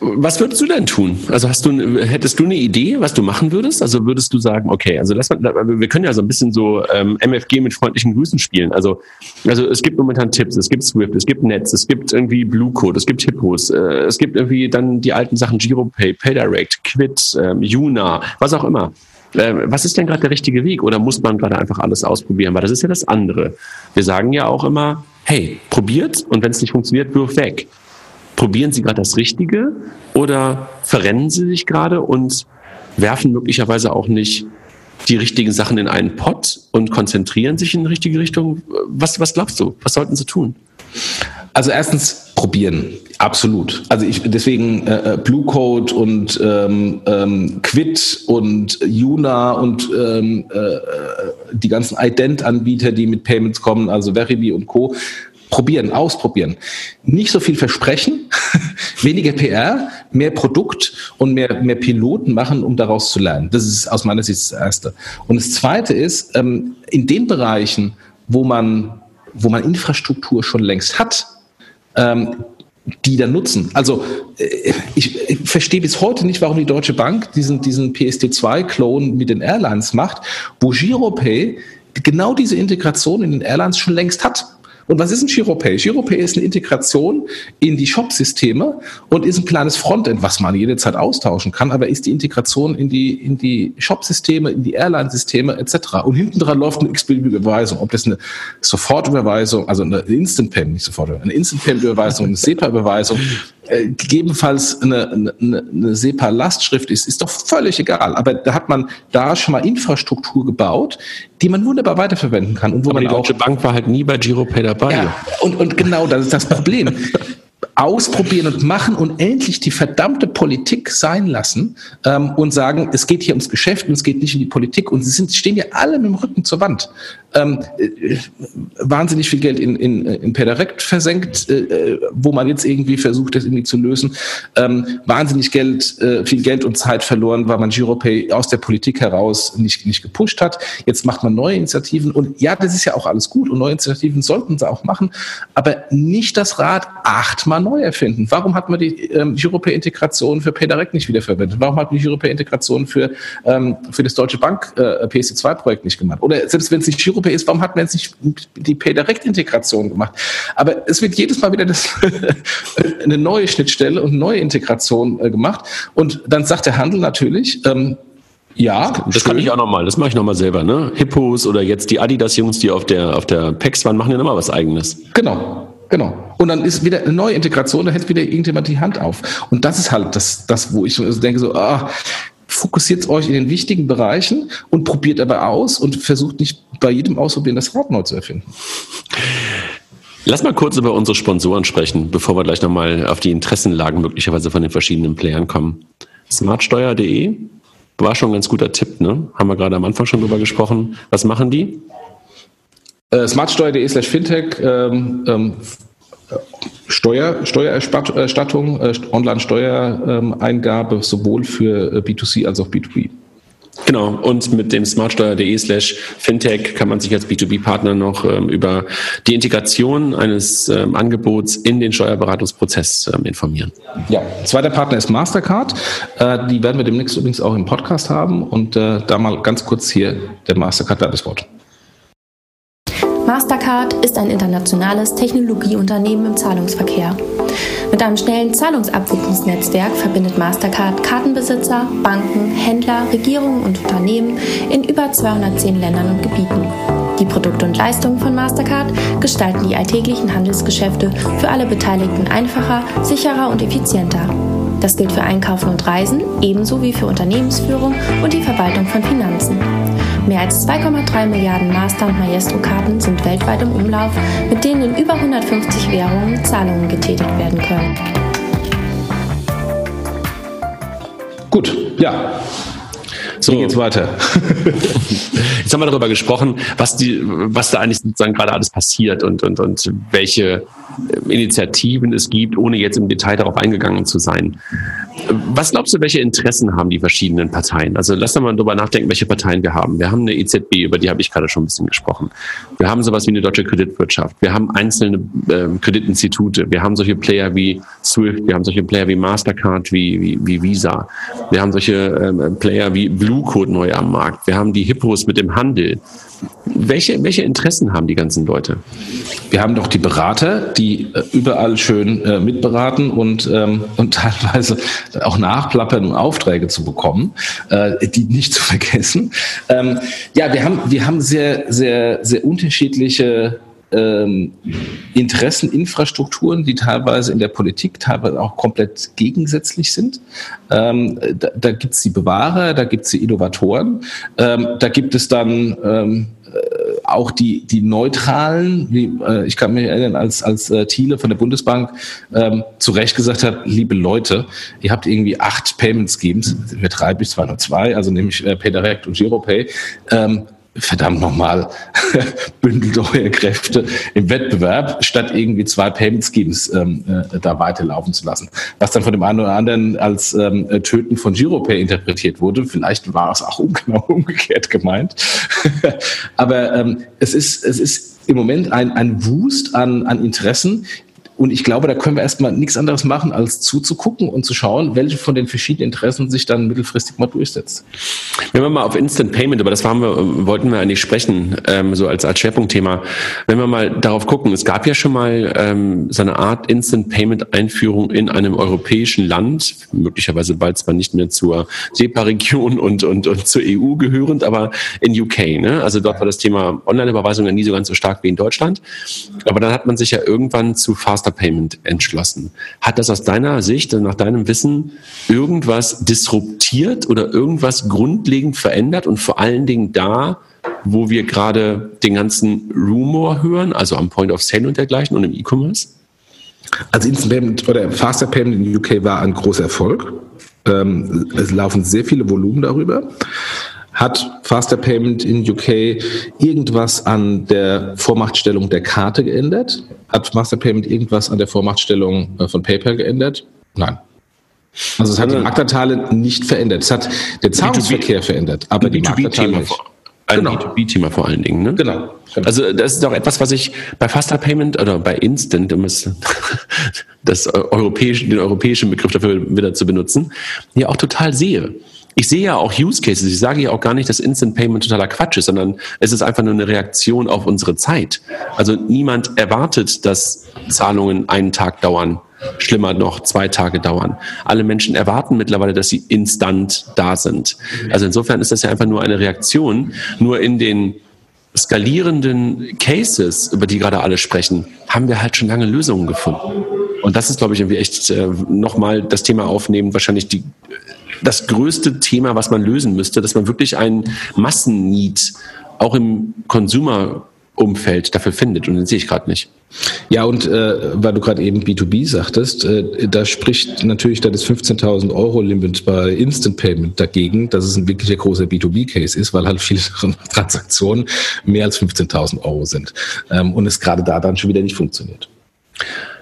[SPEAKER 2] was würdest du denn tun? Also, hast du, hättest du eine Idee, was du machen würdest? Also, würdest du sagen, okay, also lass mal, wir können ja so ein bisschen so ähm, MFG mit freundlichen Grüßen spielen. Also, also es gibt momentan Tipps, es gibt Swift, es gibt Netz, es gibt irgendwie Blue Code, es gibt Hippos, äh, es gibt irgendwie dann die alten Sachen GiroPay, PayDirect, Quid, ähm, Yuna, was auch immer. Ähm, was ist denn gerade der richtige Weg? Oder muss man gerade einfach alles ausprobieren? Weil das ist ja das andere. Wir sagen ja auch immer, hey, probiert und wenn es nicht funktioniert, wirf weg probieren Sie gerade das Richtige oder verrennen Sie sich gerade und werfen möglicherweise auch nicht die richtigen Sachen in einen Pott und konzentrieren sich in die richtige Richtung? Was, was glaubst du? Was sollten Sie tun?
[SPEAKER 1] Also erstens probieren, absolut. Also ich deswegen äh, äh Blue Code und ähm, ähm, Quid und Yuna und ähm, äh, äh, die ganzen Ident-Anbieter, die mit Payments kommen, also Veribi und Co probieren, ausprobieren. Nicht so viel versprechen, weniger PR, mehr Produkt und mehr, mehr Piloten machen, um daraus zu lernen. Das ist aus meiner Sicht das Erste. Und das Zweite ist, ähm, in den Bereichen, wo man, wo man Infrastruktur schon längst hat, ähm, die dann nutzen. Also äh, ich, ich verstehe bis heute nicht, warum die Deutsche Bank diesen, diesen PSD2-Clone mit den Airlines macht, wo Giropay genau diese Integration in den Airlines schon längst hat. Und was ist ein GiroPay? GiroPay ist eine Integration in die Shop-Systeme und ist ein kleines Frontend, was man jederzeit austauschen kann, aber ist die Integration in die, in die Shop-Systeme, in die Airline-Systeme etc. Und hinten dran läuft eine X-Überweisung, ob das eine Sofortüberweisung, also eine Instant Payment, nicht sofort, eine Instant Payment Überweisung, eine SEPA-Überweisung, äh, gegebenenfalls eine, eine, eine SEPA-Lastschrift ist, ist doch völlig egal. Aber da hat man da schon mal Infrastruktur gebaut, die man wunderbar weiterverwenden kann. Und wo
[SPEAKER 2] Aber
[SPEAKER 1] man
[SPEAKER 2] die Deutsche
[SPEAKER 1] auch,
[SPEAKER 2] Bank war halt nie bei GiroPay dabei.
[SPEAKER 1] Ja, und, und genau das ist das Problem. ausprobieren und machen und endlich die verdammte Politik sein lassen ähm, und sagen, es geht hier ums Geschäft und es geht nicht in die Politik und sie sind, stehen ja alle mit dem Rücken zur Wand ähm, äh, wahnsinnig viel Geld in, in, in Pedirect versenkt, äh, wo man jetzt irgendwie versucht, das irgendwie zu lösen. Ähm, wahnsinnig Geld, äh, viel Geld und Zeit verloren, weil man GiroPay aus der Politik heraus nicht, nicht gepusht hat. Jetzt macht man neue Initiativen und ja, das ist ja auch alles gut und neue Initiativen sollten sie auch machen, aber nicht das Rad achtmal neu erfinden. Warum hat man die ähm, GiroPay-Integration für PayDirect nicht wiederverwendet? Warum hat man die GiroPay-Integration für, ähm, für das Deutsche Bank äh, PSD2-Projekt nicht gemacht? Oder selbst wenn es nicht GiroPay ist, warum hat man jetzt nicht die PayDirect-Integration gemacht? Aber es wird jedes Mal wieder das eine neue Schnittstelle und neue Integration äh, gemacht. Und dann sagt der Handel natürlich, ähm, ja,
[SPEAKER 2] das, das kann ich auch nochmal. Das mache ich nochmal selber. Ne? Hippos oder jetzt die Adidas-Jungs, die auf der auf der PEX waren, machen ja nochmal was Eigenes.
[SPEAKER 1] Genau, genau. Und dann ist wieder eine neue Integration, da hält wieder irgendjemand die Hand auf. Und das ist halt das, das wo ich denke so, ah, fokussiert euch in den wichtigen Bereichen und probiert aber aus und versucht nicht bei jedem Ausprobieren das Rad neu zu erfinden.
[SPEAKER 2] Lass mal kurz über unsere Sponsoren sprechen, bevor wir gleich nochmal auf die Interessenlagen möglicherweise von den verschiedenen Playern kommen. Smartsteuer.de war schon ein ganz guter Tipp, ne? Haben wir gerade am Anfang schon drüber gesprochen. Was machen die?
[SPEAKER 1] Äh, smartsteuer.de slash fintech, ähm, ähm, Steuer, Steuererstattung, äh, Online-Steuereingabe sowohl für äh, B2C als auch B2B.
[SPEAKER 2] Genau, und mit dem smartsteuer.de slash fintech kann man sich als B2B-Partner noch ähm, über die Integration eines ähm, Angebots in den Steuerberatungsprozess ähm, informieren.
[SPEAKER 1] Ja, zweiter Partner ist Mastercard. Äh, die werden wir demnächst übrigens auch im Podcast haben und äh, da mal ganz kurz hier der Mastercard-Werbespot.
[SPEAKER 5] Mastercard ist ein internationales Technologieunternehmen im Zahlungsverkehr. Mit einem schnellen Zahlungsabwicklungsnetzwerk verbindet Mastercard Kartenbesitzer, Banken, Händler, Regierungen und Unternehmen in über 210 Ländern und Gebieten. Die Produkte und Leistungen von Mastercard gestalten die alltäglichen Handelsgeschäfte für alle Beteiligten einfacher, sicherer und effizienter. Das gilt für Einkaufen und Reisen, ebenso wie für Unternehmensführung und die Verwaltung von Finanzen. Mehr als 2,3 Milliarden Master- und Maestro-Karten sind weltweit im Umlauf, mit denen in über 150 Währungen Zahlungen getätigt werden können.
[SPEAKER 1] Gut, ja. So Wie geht's weiter.
[SPEAKER 2] Jetzt haben wir darüber gesprochen, was die, was da eigentlich sozusagen gerade alles passiert und, und, und welche Initiativen es gibt, ohne jetzt im Detail darauf eingegangen zu sein. Was glaubst du, welche Interessen haben die verschiedenen Parteien? Also lass doch mal drüber nachdenken, welche Parteien wir haben. Wir haben eine EZB, über die habe ich gerade schon ein bisschen gesprochen. Wir haben sowas wie eine deutsche Kreditwirtschaft. Wir haben einzelne äh, Kreditinstitute. Wir haben solche Player wie SWIFT. Wir haben solche Player wie Mastercard, wie, wie, wie Visa. Wir haben solche ähm, Player wie Blue Code neu am Markt. Wir haben die Hippos mit dem Handel. Welche, welche Interessen haben die ganzen Leute?
[SPEAKER 1] Wir haben doch die Berater, die äh, überall schön äh, mitberaten und, ähm, und teilweise auch nachplappern, um Aufträge zu bekommen, äh, die nicht zu vergessen. Ähm, ja, wir haben, wir haben sehr, sehr, sehr unterschiedliche ähm, Interesseninfrastrukturen, die teilweise in der Politik teilweise auch komplett gegensätzlich sind. Ähm, da da gibt es die Bewahrer, da gibt es die Innovatoren, ähm, da gibt es dann ähm, äh, auch die, die Neutralen, wie, äh, ich kann mich erinnern, als, als äh, Thiele von der Bundesbank ähm, zu Recht gesagt hat, liebe Leute, ihr habt irgendwie acht Payment Schemes, wir treiben bis zwar nur zwei, also nämlich äh, PayDirect und GiroPay, ähm, verdammt nochmal, bündelt eure Kräfte im Wettbewerb, statt irgendwie zwei Payment Schemes ähm, äh, da weiterlaufen zu lassen. Was dann von dem einen oder anderen als ähm, Töten von Giropay interpretiert wurde. Vielleicht war es auch genau umgekehrt gemeint. Aber ähm, es ist, es ist im Moment ein, ein Wust an, an Interessen, und ich glaube, da können wir erstmal nichts anderes machen, als zuzugucken und zu schauen, welche von den verschiedenen Interessen sich dann mittelfristig mal durchsetzt.
[SPEAKER 2] Wenn wir mal auf Instant Payment, aber das waren wir, wollten wir eigentlich sprechen, ähm, so als, als Schwerpunktthema. Wenn wir mal darauf gucken, es gab ja schon mal ähm, so eine Art Instant Payment Einführung in einem europäischen Land, möglicherweise bald zwar nicht mehr zur SEPA-Region und, und, und zur EU gehörend, aber in UK. Ne? Also dort war das Thema Online-Überweisung ja nie so ganz so stark wie in Deutschland. Aber dann hat man sich ja irgendwann zu Fast Faster Payment entschlossen. Hat das aus deiner Sicht, nach deinem Wissen, irgendwas disruptiert oder irgendwas grundlegend verändert und vor allen Dingen da, wo wir gerade den ganzen Rumor hören, also am Point of Sale und dergleichen und im E-Commerce?
[SPEAKER 1] Also Instant Payment oder Faster Payment in UK war ein großer Erfolg. Ähm, es laufen sehr viele Volumen darüber. Hat Faster Payment in UK irgendwas an der Vormachtstellung der Karte geändert? Hat Faster Payment irgendwas an der Vormachtstellung äh, von PayPal geändert? Nein. Also es hat die Marktanteile nicht verändert. Es hat den Zahlungsverkehr verändert, aber die Marktanteile nicht.
[SPEAKER 2] Ein genau. B2B-Thema vor allen Dingen. Ne?
[SPEAKER 1] Genau,
[SPEAKER 2] genau, Also das ist auch etwas, was ich bei Faster Payment oder bei Instant, um es das europäische, den europäischen Begriff dafür wieder zu benutzen, ja auch total sehe ich sehe ja auch Use Cases. Ich sage ja auch gar nicht, dass Instant Payment totaler Quatsch ist, sondern es ist einfach nur eine Reaktion auf unsere Zeit. Also niemand erwartet, dass Zahlungen einen Tag dauern. Schlimmer noch, zwei Tage dauern. Alle Menschen erwarten mittlerweile, dass sie instant da sind. Also insofern ist das ja einfach nur eine Reaktion. Nur in den skalierenden Cases, über die gerade alle sprechen, haben wir halt schon lange Lösungen gefunden. Und das ist, glaube ich, irgendwie echt äh, nochmal das Thema aufnehmen, wahrscheinlich die das größte Thema, was man lösen müsste, dass man wirklich einen Massenneed auch im Consumer Umfeld dafür findet und den sehe ich gerade nicht.
[SPEAKER 1] Ja, und äh, weil du gerade eben B2B sagtest, äh, da spricht natürlich da das 15.000 Euro Limit bei Instant Payment dagegen, dass es ein wirklicher großer B2B-Case ist, weil halt viele Transaktionen mehr als 15.000 Euro sind ähm, und es gerade da dann schon wieder nicht funktioniert.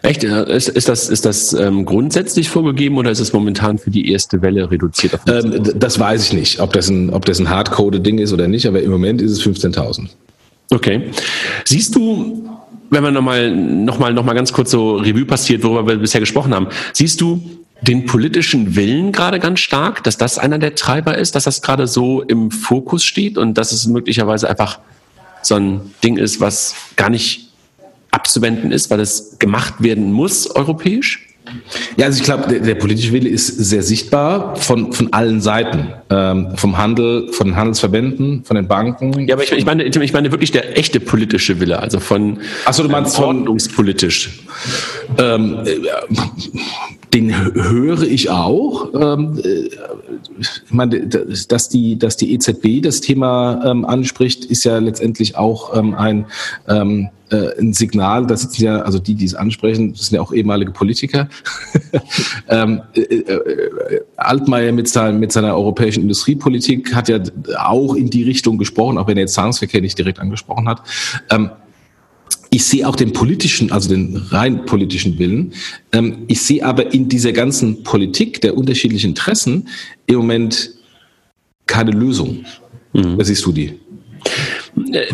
[SPEAKER 2] Echt? Ist, ist das, ist das ähm, grundsätzlich vorgegeben oder ist es momentan für die erste Welle reduziert?
[SPEAKER 1] Ähm, das weiß ich nicht, ob das ein, ob das ein Hardcode-Ding ist oder nicht, aber im Moment ist es 15.000.
[SPEAKER 2] Okay. Siehst du, wenn man nochmal noch mal, noch mal ganz kurz so Revue passiert, worüber wir bisher gesprochen haben, siehst du den politischen Willen gerade ganz stark, dass das einer der Treiber ist, dass das gerade so im Fokus steht und dass es möglicherweise einfach so ein Ding ist, was gar nicht abzuwenden ist, weil es gemacht werden muss europäisch?
[SPEAKER 1] Ja, also ich glaube, der, der, politische Wille ist sehr sichtbar von, von allen Seiten. Ähm, vom Handel, von den Handelsverbänden, von den Banken.
[SPEAKER 2] Ja, aber ich, ich, meine, ich meine wirklich der echte politische Wille, also von
[SPEAKER 1] Achso, du meinst ähm,
[SPEAKER 2] ordnungspolitisch.
[SPEAKER 1] Ähm, äh, den höre ich auch. Ähm, äh, ich meine, dass die, dass die EZB das Thema ähm, anspricht, ist ja letztendlich auch ähm, ein äh, ein Signal, da sitzen ja, also die, die es ansprechen, das sind ja auch ehemalige Politiker. äh, Altmaier mit, sein, mit seiner europäischen Industriepolitik hat ja auch in die Richtung gesprochen, auch wenn er jetzt Zahlungsverkehr nicht direkt angesprochen hat. Ich sehe auch den politischen, also den rein politischen Willen. Ähm, ich sehe aber in dieser ganzen Politik der unterschiedlichen Interessen im Moment keine Lösung. Mhm. Wie siehst du die?
[SPEAKER 2] Äh,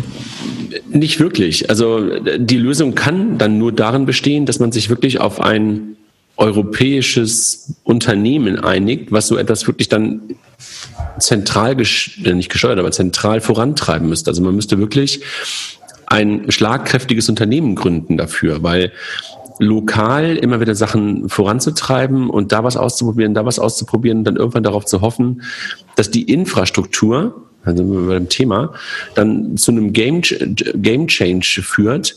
[SPEAKER 2] nicht wirklich. Also die Lösung kann dann nur darin bestehen, dass man sich wirklich auf ein europäisches Unternehmen einigt, was so etwas wirklich dann zentral, äh, nicht gesteuert, aber zentral vorantreiben müsste. Also man müsste wirklich ein schlagkräftiges Unternehmen gründen dafür, weil lokal immer wieder Sachen voranzutreiben und da was auszuprobieren, da was auszuprobieren, dann irgendwann darauf zu hoffen, dass die Infrastruktur wir bei dem Thema, dann zu einem Game, Game Change führt,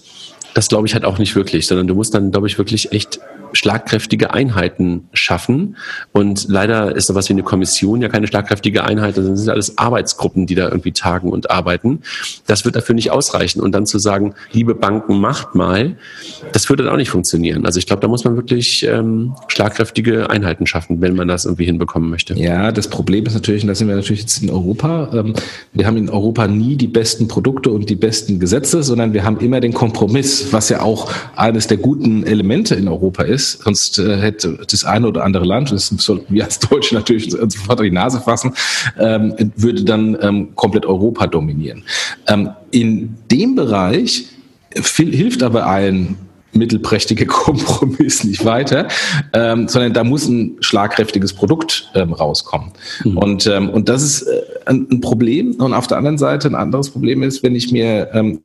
[SPEAKER 2] das glaube ich halt auch nicht wirklich, sondern du musst dann, glaube ich, wirklich echt schlagkräftige Einheiten schaffen. Und leider ist sowas wie eine Kommission ja keine schlagkräftige Einheit, sondern sind alles Arbeitsgruppen, die da irgendwie tagen und arbeiten. Das wird dafür nicht ausreichen. Und dann zu sagen, liebe Banken, macht mal, das würde dann auch nicht funktionieren. Also ich glaube, da muss man wirklich ähm, schlagkräftige Einheiten schaffen, wenn man das irgendwie hinbekommen möchte.
[SPEAKER 1] Ja, das Problem ist natürlich, und da sind wir natürlich jetzt in Europa, ähm, wir haben in Europa nie die besten Produkte und die besten Gesetze, sondern wir haben immer den Kompromiss, was ja auch eines der guten Elemente in Europa ist ist. Sonst äh, hätte das eine oder andere Land, das sollten wir als Deutsche natürlich sofort die Nase fassen, ähm, würde dann ähm, komplett Europa dominieren. Ähm, in dem Bereich hilft aber ein mittelprächtiger Kompromiss nicht weiter, ähm, sondern da muss ein schlagkräftiges Produkt ähm, rauskommen. Mhm. Und, ähm, und das ist äh, ein, ein, Problem. Und auf der anderen Seite ein anderes Problem ist, wenn ich mir ähm,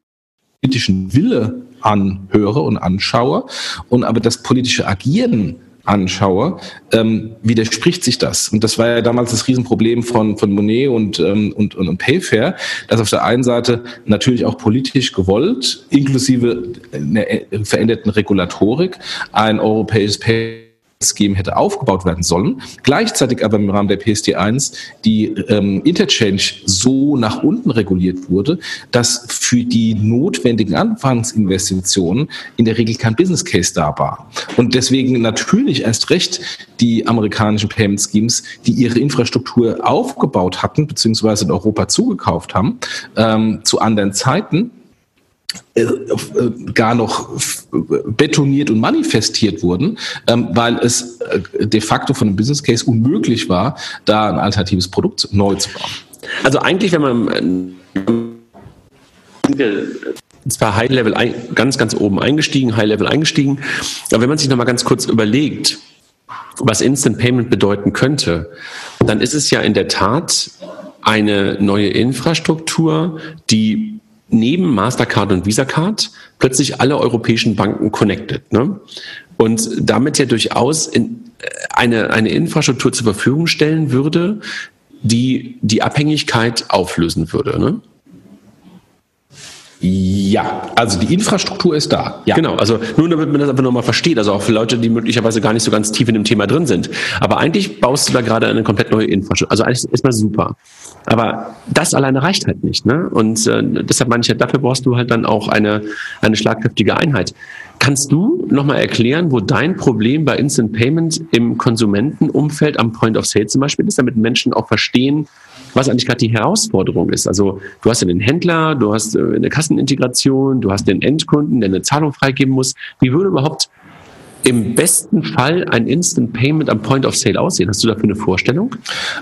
[SPEAKER 1] politischen Wille anhöre und anschaue und aber das politische Agieren anschaue, ähm, widerspricht sich das. Und das war ja damals das Riesenproblem von, von Monet und, ähm, und, und, und Payfair, dass auf der einen Seite natürlich auch politisch gewollt, inklusive einer veränderten Regulatorik, ein europäisches Pay Scheme hätte aufgebaut werden sollen. Gleichzeitig aber im Rahmen der PSD1 die ähm, Interchange so nach unten reguliert wurde, dass für die notwendigen Anfangsinvestitionen in der Regel kein Business Case da war. Und deswegen natürlich erst recht die amerikanischen Payment Schemes, die ihre Infrastruktur aufgebaut hatten, beziehungsweise in Europa zugekauft haben, ähm, zu anderen Zeiten, gar noch betoniert und manifestiert wurden, ähm, weil es äh, de facto von einem Business Case unmöglich war, da ein alternatives Produkt neu zu bauen.
[SPEAKER 2] Also eigentlich, wenn man zwar High Level ganz, ganz oben eingestiegen, High Level eingestiegen, aber wenn man sich nochmal ganz kurz überlegt, was Instant Payment bedeuten könnte, dann ist es ja in der Tat eine neue Infrastruktur, die neben Mastercard und Visa Card plötzlich alle europäischen Banken connected. Ne? Und damit ja durchaus in äh, eine, eine Infrastruktur zur Verfügung stellen würde, die die Abhängigkeit auflösen würde. Ne?
[SPEAKER 1] Ja, also die Infrastruktur ist da. Ja.
[SPEAKER 2] Genau, also nur damit man das einfach nochmal versteht, also auch für Leute, die möglicherweise gar nicht so ganz tief in dem Thema drin sind. Aber eigentlich baust du da gerade eine komplett neue Infrastruktur. Also eigentlich ist mal super. Aber das alleine reicht halt nicht. Ne? Und äh, deshalb meine ich, halt, dafür brauchst du halt dann auch eine, eine schlagkräftige Einheit. Kannst du nochmal erklären, wo dein Problem bei Instant Payment im Konsumentenumfeld am Point of Sale zum Beispiel ist, damit Menschen auch verstehen, was eigentlich gerade die Herausforderung ist. Also du hast ja den Händler, du hast äh, eine Kassenintegration, du hast den Endkunden, der eine Zahlung freigeben muss. Wie würde überhaupt im besten Fall ein Instant Payment am Point of Sale aussehen? Hast du dafür eine Vorstellung?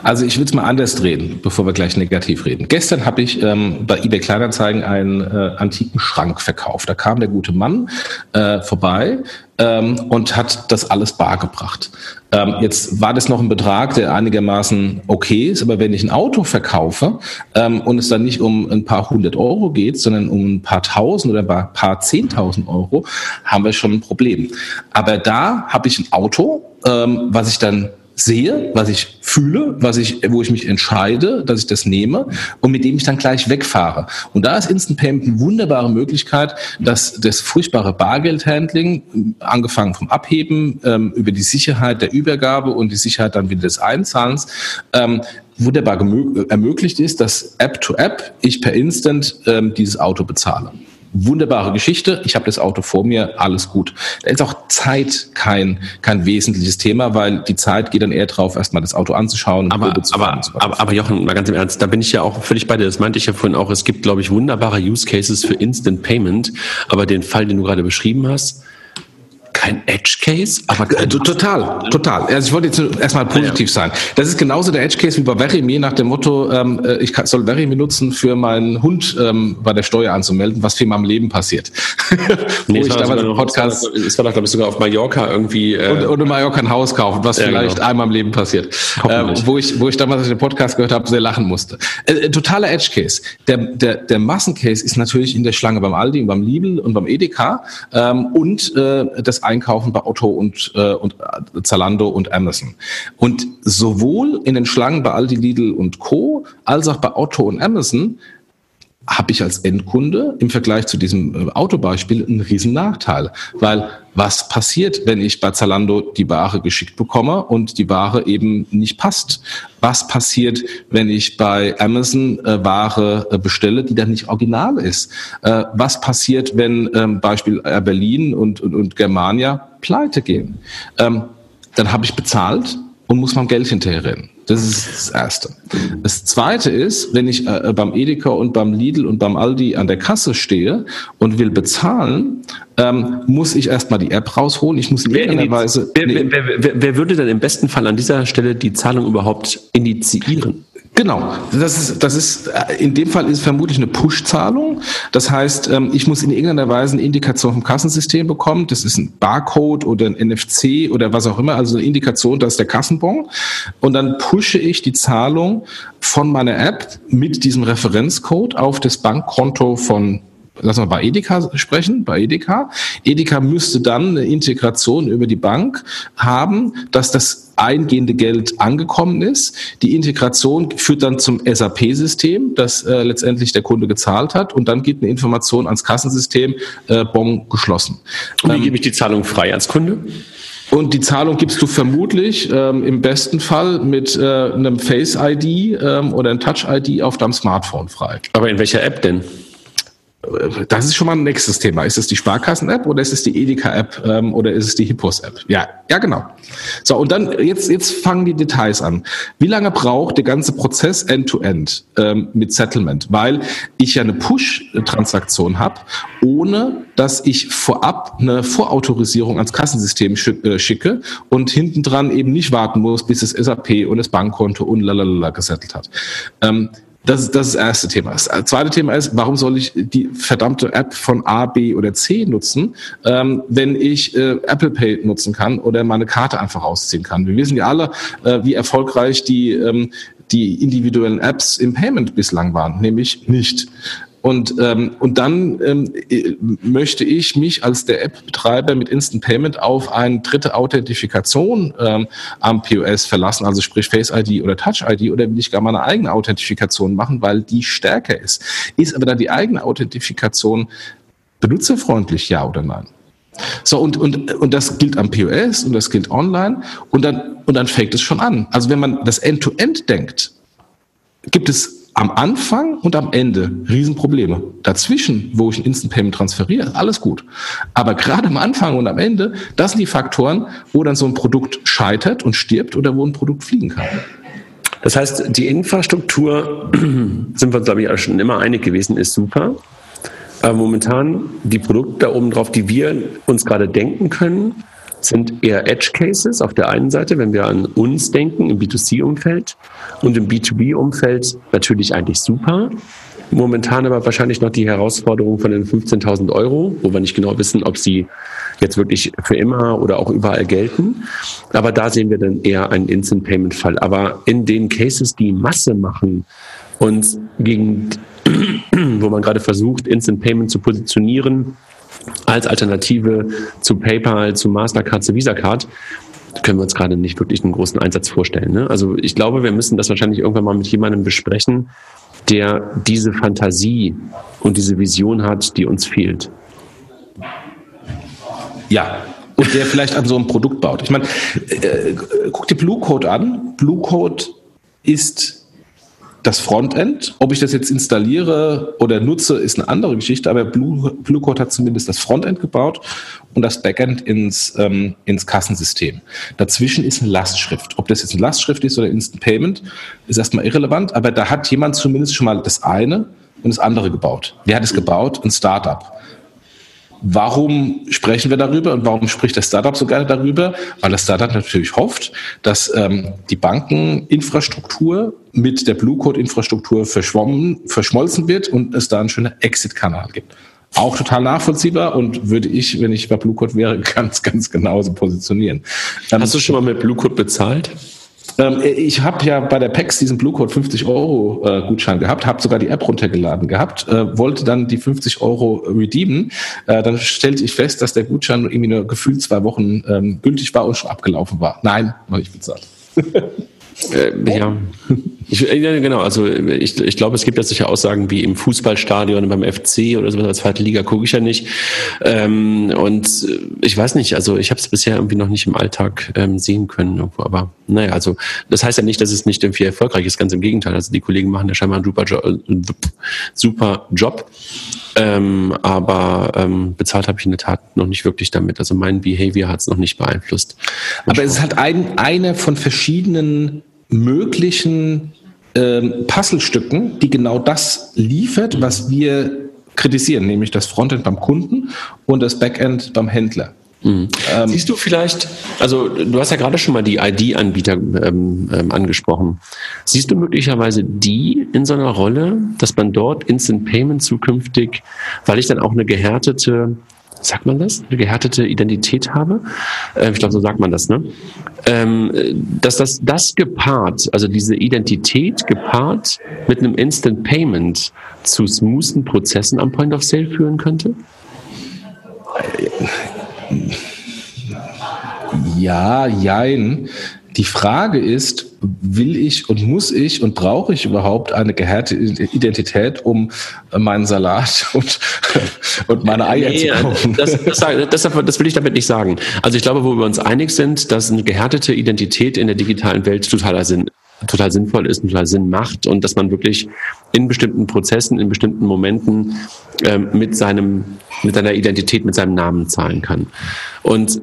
[SPEAKER 1] Also ich würde es mal anders drehen, bevor wir gleich negativ reden. Gestern habe ich ähm, bei eBay Kleinanzeigen einen äh, antiken Schrank verkauft. Da kam der gute Mann äh, vorbei ähm, und hat das alles bar gebracht. Ähm, jetzt war das noch ein Betrag, der einigermaßen okay ist, aber wenn ich ein Auto verkaufe ähm, und es dann nicht um ein paar hundert Euro geht, sondern um ein paar tausend oder ein paar zehntausend Euro, haben wir schon ein Problem. Aber da habe ich ein Auto, ähm, was ich dann sehe, was ich fühle, was ich, wo ich mich entscheide, dass ich das nehme und mit dem ich dann gleich wegfahre. Und da ist Instant Payment eine wunderbare Möglichkeit, dass das furchtbare Bargeldhandling, angefangen vom Abheben, ähm, über die Sicherheit der Übergabe und die Sicherheit dann wieder des Einzahlens, ähm, wunderbar ermöglicht ist, dass App to App ich per Instant ähm, dieses Auto bezahle wunderbare Geschichte. Ich habe das Auto vor mir, alles gut. Da ist auch Zeit kein, kein wesentliches Thema, weil die Zeit geht dann eher drauf, erstmal das Auto anzuschauen.
[SPEAKER 2] Aber, aber, aber, aber Jochen, mal ganz im Ernst, da bin ich ja auch völlig bei dir. Das meinte ich ja vorhin auch. Es gibt, glaube ich, wunderbare Use Cases für Instant Payment. Aber den Fall, den du gerade beschrieben hast, kein Edge Case,
[SPEAKER 1] aber kein total, total. Also ich wollte jetzt erstmal positiv ja. sein. Das ist genauso der Edge Case wie bei Verimi nach dem Motto, ähm, äh, ich soll Verimi nutzen für meinen Hund ähm, bei der Steuer anzumelden, was für mal im Leben passiert.
[SPEAKER 2] nee, ich damals im Podcast, es war doch glaube ich sogar auf Mallorca irgendwie
[SPEAKER 1] äh, und, und in Mallorca ein Haus kaufen, was ja, vielleicht genau. einmal im Leben passiert. Äh, wo ich wo ich damals den Podcast gehört habe, sehr lachen musste. Äh, äh, totaler Edge Case. Der der der Massencase ist natürlich in der Schlange beim Aldi, beim Lidl und beim Edeka ähm, und äh, das einkaufen bei Otto und, äh, und äh, Zalando und Amazon. Und sowohl in den Schlangen bei Aldi, Lidl und Co. als auch bei Otto und Amazon habe ich als Endkunde im Vergleich zu diesem äh, Autobeispiel einen riesen Nachteil. Weil was passiert, wenn ich bei Zalando die Ware geschickt bekomme und die Ware eben nicht passt? Was passiert, wenn ich bei Amazon äh, Ware äh, bestelle, die dann nicht original ist? Äh, was passiert, wenn ähm, Beispiel Air Berlin und, und, und Germania pleite gehen? Ähm, dann habe ich bezahlt und muss mein Geld hinterherrennen. Das ist das Erste. Das Zweite ist, wenn ich äh, beim Edeka und beim Lidl und beim Aldi an der Kasse stehe und will bezahlen, ähm, muss ich erstmal die App rausholen. Ich muss in irgendeiner Weise.
[SPEAKER 2] Wer, wer, wer, wer, würde denn im besten Fall an dieser Stelle die Zahlung überhaupt initiieren?
[SPEAKER 1] Genau, das ist, das ist, äh, in dem Fall ist vermutlich eine Push-Zahlung. Das heißt, ähm, ich muss in irgendeiner Weise eine Indikation vom Kassensystem bekommen. Das ist ein Barcode oder ein NFC oder was auch immer, also eine Indikation, das ist der Kassenbon. Und dann pushe ich die Zahlung von meiner App mit diesem Referenzcode auf das Bankkonto von lassen wir bei Edeka sprechen, bei Edeka. Edeka müsste dann eine Integration über die Bank haben, dass das eingehende Geld angekommen ist. Die Integration führt dann zum SAP-System, das äh, letztendlich der Kunde gezahlt hat und dann geht eine Information ans Kassensystem, äh, Bon geschlossen.
[SPEAKER 2] Und wie ähm, gebe ich die Zahlung frei als Kunde?
[SPEAKER 1] Und die Zahlung gibst du vermutlich ähm, im besten Fall mit äh, einem Face-ID ähm, oder einem Touch-ID auf deinem Smartphone frei.
[SPEAKER 2] Aber in welcher App denn?
[SPEAKER 1] Das ist schon mal ein nächstes Thema. Ist es die Sparkassen-App oder ist es die Edeka-App ähm, oder ist es die Hippos-App? Ja, ja, genau. So, und dann jetzt, jetzt fangen die Details an. Wie lange braucht der ganze Prozess end-to-end -End, ähm, mit Settlement? Weil ich ja eine Push-Transaktion habe, ohne dass ich vorab eine Vorautorisierung ans Kassensystem äh, schicke und hinten dran eben nicht warten muss, bis das SAP und das Bankkonto und lalala gesettelt hat. Ähm, das ist, das ist das erste Thema. Das zweite Thema ist, warum soll ich die verdammte App von A, B oder C nutzen, ähm, wenn ich äh, Apple Pay nutzen kann oder meine Karte einfach rausziehen kann? Wir wissen ja alle, äh, wie erfolgreich die, ähm, die individuellen Apps im Payment bislang waren, nämlich nicht. Und, ähm, und dann ähm, möchte ich mich als der App-Betreiber mit Instant Payment auf eine dritte Authentifikation ähm, am POS verlassen, also sprich Face ID oder Touch ID, oder will ich gar meine eigene Authentifikation machen, weil die stärker ist. Ist aber dann die eigene Authentifikation benutzerfreundlich, ja oder nein? So, und, und, und das gilt am POS und das gilt online und dann, und dann fängt es schon an. Also wenn man das End-to-End -End denkt, gibt es am Anfang und am Ende Riesenprobleme. Dazwischen, wo ich ein Instant Payment transferiere, alles gut. Aber gerade am Anfang und am Ende, das sind die Faktoren, wo dann so ein Produkt scheitert und stirbt oder wo ein Produkt fliegen kann.
[SPEAKER 2] Das heißt, die Infrastruktur, sind wir, glaube ich, schon immer einig gewesen, ist super. Aber momentan die Produkte da oben drauf, die wir uns gerade denken können, sind eher Edge Cases auf der einen Seite, wenn wir an uns denken im B2C-Umfeld und im B2B-Umfeld natürlich eigentlich super. Momentan aber wahrscheinlich noch die Herausforderung von den 15.000 Euro, wo wir nicht genau wissen, ob sie jetzt wirklich für immer oder auch überall gelten. Aber da sehen wir dann eher einen Instant Payment Fall. Aber in den Cases, die Masse machen und gegen, wo man gerade versucht, Instant Payment zu positionieren, als Alternative zu PayPal, zu Mastercard, zu Visa Card, können wir uns gerade nicht wirklich einen großen Einsatz vorstellen. Ne? Also ich glaube, wir müssen das wahrscheinlich irgendwann mal mit jemandem besprechen, der diese Fantasie und diese Vision hat, die uns fehlt.
[SPEAKER 1] Ja, und der vielleicht an so einem Produkt baut. Ich meine, äh, guck dir Blue Code an. Blue Code ist das Frontend. Ob ich das jetzt installiere oder nutze, ist eine andere Geschichte, aber Blue, Blue Code hat zumindest das Frontend gebaut und das Backend ins, ähm, ins Kassensystem. Dazwischen ist eine Lastschrift. Ob das jetzt eine Lastschrift ist oder Instant Payment, ist erstmal irrelevant, aber da hat jemand zumindest schon mal das eine und das andere gebaut. Wer hat es gebaut? Ein Startup. Warum sprechen wir darüber und warum spricht das Startup so gerne darüber? Weil das Startup natürlich hofft, dass ähm, die Bankeninfrastruktur mit der Blue Code Infrastruktur verschwommen, verschmolzen wird und es da einen schönen Exit-Kanal gibt. Auch total nachvollziehbar und würde ich, wenn ich bei Blue Code wäre, ganz, ganz genauso positionieren.
[SPEAKER 2] Ähm, Hast du schon mal mit Blue Code bezahlt?
[SPEAKER 1] Ähm, ich habe ja bei der PEX diesen Blue Code 50 Euro äh, Gutschein gehabt, habe sogar die App runtergeladen gehabt, äh, wollte dann die 50 Euro redeemen. Äh, dann stellte ich fest, dass der Gutschein irgendwie nur gefühlt zwei Wochen ähm, gültig war und schon abgelaufen war. Nein, noch nicht bezahlt.
[SPEAKER 2] Äh, ja. Ich, ja, genau. Also ich, ich glaube, es gibt ja sicher Aussagen wie im Fußballstadion beim FC oder sowas als zweite Liga gucke ich ja nicht. Ähm, und ich weiß nicht, also ich habe es bisher irgendwie noch nicht im Alltag ähm, sehen können. Irgendwo. Aber naja, also das heißt ja nicht, dass es nicht irgendwie erfolgreich ist, ganz im Gegenteil. Also die Kollegen machen ja scheinbar einen super, jo äh, super Job. Ähm, aber ähm, bezahlt habe ich in der Tat noch nicht wirklich damit. Also mein Behavior hat es noch nicht beeinflusst.
[SPEAKER 1] Aber es ist halt ein, eine von verschiedenen möglichen ähm, Puzzlestücken, die genau das liefert, was wir kritisieren, nämlich das Frontend beim Kunden und das Backend beim Händler.
[SPEAKER 2] Mhm. Ähm, Siehst du vielleicht, also du hast ja gerade schon mal die ID-Anbieter ähm, ähm, angesprochen. Siehst du möglicherweise die in so einer Rolle, dass man dort Instant Payment zukünftig, weil ich dann auch eine gehärtete, sagt man das, eine gehärtete Identität habe? Äh, ich glaube, so sagt man das, ne? Ähm, dass das, das gepaart, also diese Identität gepaart mit einem Instant Payment zu smoothen Prozessen am Point of Sale führen könnte?
[SPEAKER 1] Ja, jein. Die Frage ist, will ich und muss ich und brauche ich überhaupt eine gehärtete Identität, um meinen Salat und, und meine Eier nee, zu kaufen?
[SPEAKER 2] Das, das, das, das, will ich damit nicht sagen. Also ich glaube, wo wir uns einig sind, dass eine gehärtete Identität in der digitalen Welt totaler Sinn total sinnvoll ist und total Sinn macht und dass man wirklich in bestimmten Prozessen, in bestimmten Momenten ähm, mit seinem, mit seiner Identität, mit seinem Namen zahlen kann. Und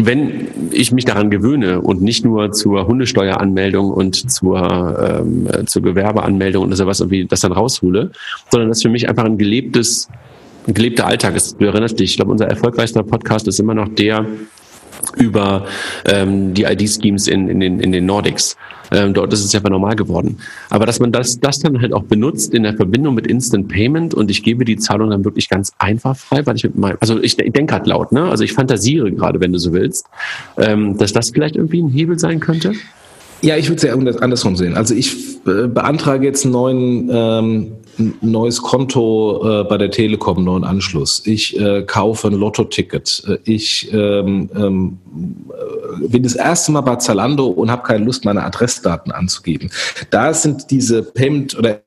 [SPEAKER 2] wenn ich mich daran gewöhne und nicht nur zur Hundesteueranmeldung und zur, ähm, zur Gewerbeanmeldung oder sowas irgendwie das dann raushole, sondern das für mich einfach ein gelebtes, ein gelebter Alltag ist. Du erinnerst dich, ich glaube, unser erfolgreichster Podcast ist immer noch der, über ähm, die ID-Schemes in, in, den, in den Nordics. Ähm, dort ist es ja normal geworden. Aber dass man das, das dann halt auch benutzt in der Verbindung mit Instant Payment und ich gebe die Zahlung dann wirklich ganz einfach frei, weil ich mit meinem, also ich, denke halt laut, ne? Also ich fantasiere gerade, wenn du so willst, ähm, dass das vielleicht irgendwie ein Hebel sein könnte.
[SPEAKER 1] Ja, ich würde es ja andersrum sehen. Also ich äh, beantrage jetzt einen neuen, ähm, neues Konto äh, bei der Telekom, einen neuen Anschluss. Ich äh, kaufe ein Lotto-Ticket. Äh, ich ähm, ähm, äh, bin das erste Mal bei Zalando und habe keine Lust, meine Adressdaten anzugeben. Da sind diese Payment- oder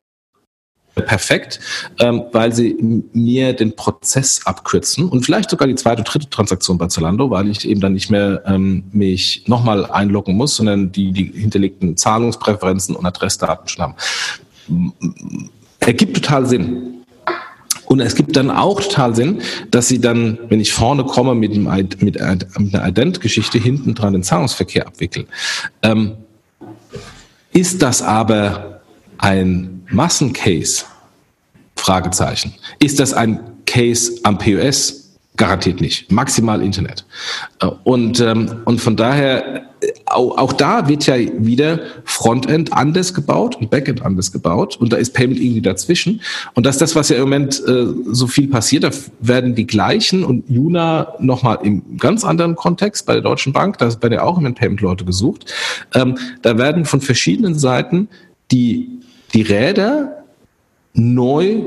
[SPEAKER 1] perfekt, ähm, weil sie mir den Prozess abkürzen und vielleicht sogar die zweite, dritte Transaktion bei Zalando, weil ich eben dann nicht mehr ähm, mich nochmal einloggen muss, sondern die, die hinterlegten Zahlungspräferenzen und Adressdaten schon haben. Ergibt total Sinn. Und es gibt dann auch total Sinn, dass sie dann, wenn ich vorne komme mit, einem, mit, mit einer Ident-Geschichte, hinten dran den Zahlungsverkehr abwickeln. Ähm, ist das aber ein Massencase? Fragezeichen. Ist das ein Case am POS? Garantiert nicht. Maximal Internet. Äh, und, ähm, und von daher, äh, auch, da wird ja wieder Frontend anders gebaut und Backend anders gebaut. Und da ist Payment irgendwie dazwischen. Und das ist das, was ja im Moment äh, so viel passiert. Da werden die gleichen und Juna nochmal im ganz anderen Kontext bei der Deutschen Bank, da werden ja auch im Payment-Leute gesucht. Ähm, da werden von verschiedenen Seiten die die Räder neu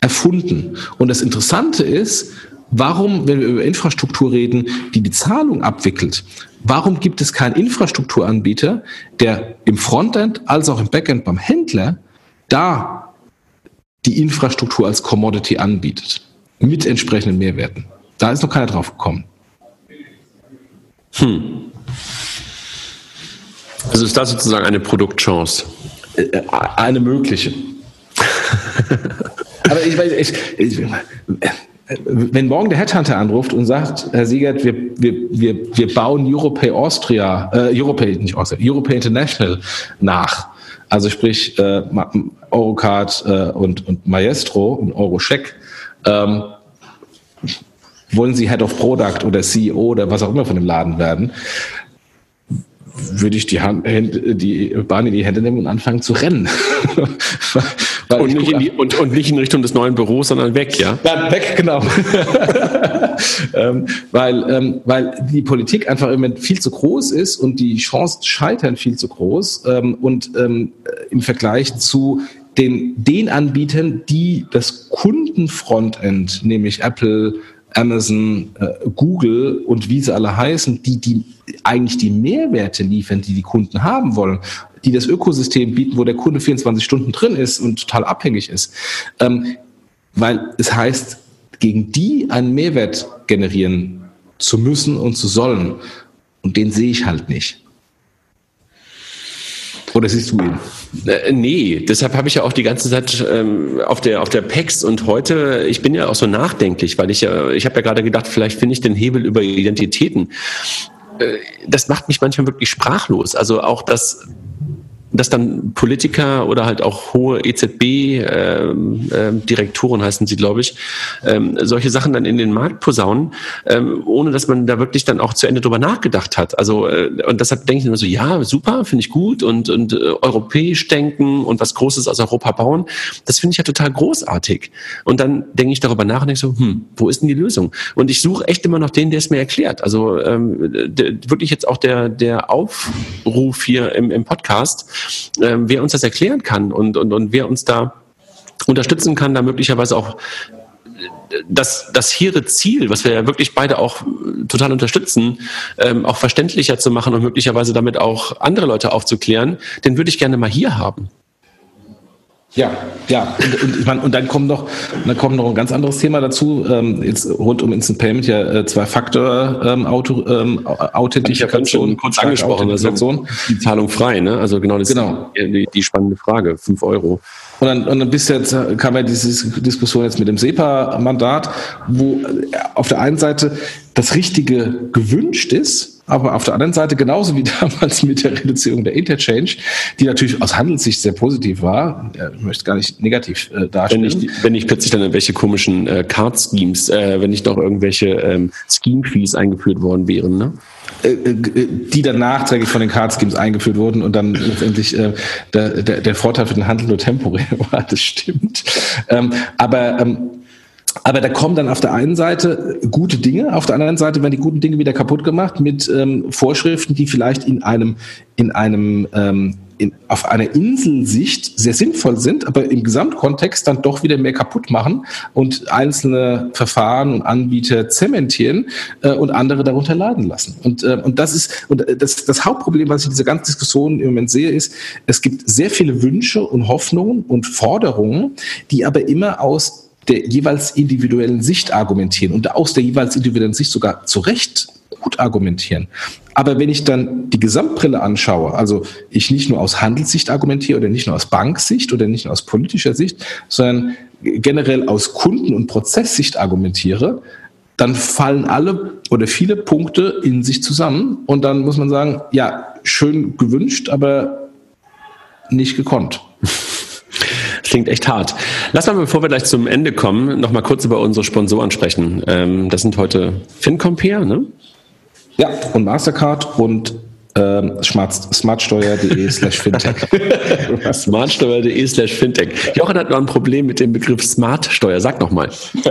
[SPEAKER 1] erfunden. Und das Interessante ist, warum, wenn wir über Infrastruktur reden, die die Zahlung abwickelt, warum gibt es keinen Infrastrukturanbieter, der im Frontend als auch im Backend beim Händler da die Infrastruktur als Commodity anbietet, mit entsprechenden Mehrwerten? Da ist noch keiner drauf gekommen.
[SPEAKER 2] Hm. Also ist das sozusagen eine Produktchance?
[SPEAKER 1] Äh, eine mögliche. Aber ich weiß, ich, ich, wenn morgen der Headhunter anruft und sagt, Herr Siegert, wir, wir, wir, wir bauen Europay Austria, äh, Europay, nicht Austria, Europay International nach. Also sprich äh, Eurocard äh, und, und Maestro und Eurocheck. Ähm, wollen Sie Head of Product oder CEO oder was auch immer von dem Laden werden? Würde ich die, Hand, die Bahn in die Hände nehmen und anfangen zu rennen.
[SPEAKER 2] und, nicht in die, und, und, nicht in Richtung des neuen Büros, sondern weg, ja?
[SPEAKER 1] Ja, weg, genau. ähm, weil, ähm, weil die Politik einfach im Moment viel zu groß ist und die Chance scheitern viel zu groß ähm, und ähm, im Vergleich zu den, den Anbietern, die das Kundenfrontend, nämlich Apple, Amazon, äh, Google und wie sie alle heißen, die, die eigentlich die Mehrwerte liefern, die die Kunden haben wollen, die das Ökosystem bieten, wo der Kunde 24 Stunden drin ist und total abhängig ist. Ähm, weil es heißt, gegen die einen Mehrwert generieren zu müssen und zu sollen. Und den sehe ich halt nicht. Oder siehst du ihn?
[SPEAKER 2] Äh, nee, deshalb habe ich ja auch die ganze Zeit ähm, auf der auf der PEX und heute, ich bin ja auch so nachdenklich, weil ich ja, ich habe ja gerade gedacht, vielleicht finde ich den Hebel über Identitäten. Äh, das macht mich manchmal wirklich sprachlos. Also auch das dass dann Politiker oder halt auch hohe EZB-Direktoren ähm, ähm, heißen sie, glaube ich, ähm, solche Sachen dann in den Markt posaunen, ähm, ohne dass man da wirklich dann auch zu Ende drüber nachgedacht hat. Also äh, und deshalb denke ich immer so, ja, super, finde ich gut und und äh, europäisch denken und was Großes aus Europa bauen, das finde ich ja total großartig. Und dann denke ich darüber nach und denke so, hm, wo ist denn die Lösung? Und ich suche echt immer noch den, der es mir erklärt. Also ähm, der, wirklich jetzt auch der der Aufruf hier im, im Podcast ähm, wer uns das erklären kann und, und, und wer uns da unterstützen kann, da möglicherweise auch das, das hehre Ziel, was wir ja wirklich beide auch total unterstützen, ähm, auch verständlicher zu machen und möglicherweise damit auch andere Leute aufzuklären, den würde ich gerne mal hier haben.
[SPEAKER 1] Ja, ja. Und, und, ich meine, und dann kommt noch, dann kommt noch ein ganz anderes Thema dazu. Ähm, jetzt rund um Instant Payment ja äh, zwei Faktor ähm, Auto, ähm, Authentifikation,
[SPEAKER 2] ja kurz angesprochen, also die Zahlung frei, ne? Also genau das
[SPEAKER 1] genau.
[SPEAKER 2] ist die, die spannende Frage. Fünf Euro.
[SPEAKER 1] Und dann, und dann bis jetzt kam ja diese Diskussion jetzt mit dem SEPA-Mandat, wo auf der einen Seite das Richtige gewünscht ist, aber auf der anderen Seite genauso wie damals mit der Reduzierung der Interchange, die natürlich aus Handelssicht sehr positiv war, ich möchte gar nicht negativ äh, darstellen.
[SPEAKER 2] Wenn ich, wenn ich plötzlich dann irgendwelche komischen äh, Card-Schemes, äh, wenn nicht noch irgendwelche ähm, Scheme-Fees eingeführt worden wären, ne?
[SPEAKER 1] Äh, äh, die dann nachträglich von den Card Schemes eingeführt wurden und dann letztendlich äh, der, der, der Vorteil für den Handel nur temporär war, das stimmt. Ähm, aber ähm, aber da kommen dann auf der einen Seite gute Dinge, auf der anderen Seite werden die guten Dinge wieder kaputt gemacht mit ähm, Vorschriften, die vielleicht in einem, in einem ähm, in, auf einer Inselsicht sehr sinnvoll sind, aber im Gesamtkontext dann doch wieder mehr kaputt machen und einzelne Verfahren und Anbieter zementieren äh, und andere darunter leiden lassen. Und, äh, und das ist und das, das Hauptproblem, was ich in dieser ganzen Diskussion im Moment sehe, ist, es gibt sehr viele Wünsche und Hoffnungen und Forderungen, die aber immer aus der jeweils individuellen Sicht argumentieren und aus der jeweils individuellen Sicht sogar zu Recht gut argumentieren. Aber wenn ich dann die Gesamtbrille anschaue, also ich nicht nur aus Handelssicht argumentiere oder nicht nur aus Banksicht oder nicht nur aus politischer Sicht, sondern generell aus Kunden- und Prozesssicht argumentiere, dann fallen alle oder viele Punkte in sich zusammen und dann muss man sagen, ja, schön gewünscht, aber nicht gekonnt.
[SPEAKER 2] Klingt echt hart. Lass mal, bevor wir gleich zum Ende kommen, noch mal kurz über unsere Sponsoren sprechen. Ähm, das sind heute FinCompare, ne?
[SPEAKER 1] Ja, und Mastercard und ähm, smartsteuer.de slash fintech.
[SPEAKER 2] smartsteuer.de slash fintech. Jochen hat noch ein Problem mit dem Begriff Smartsteuer. Sag noch mal.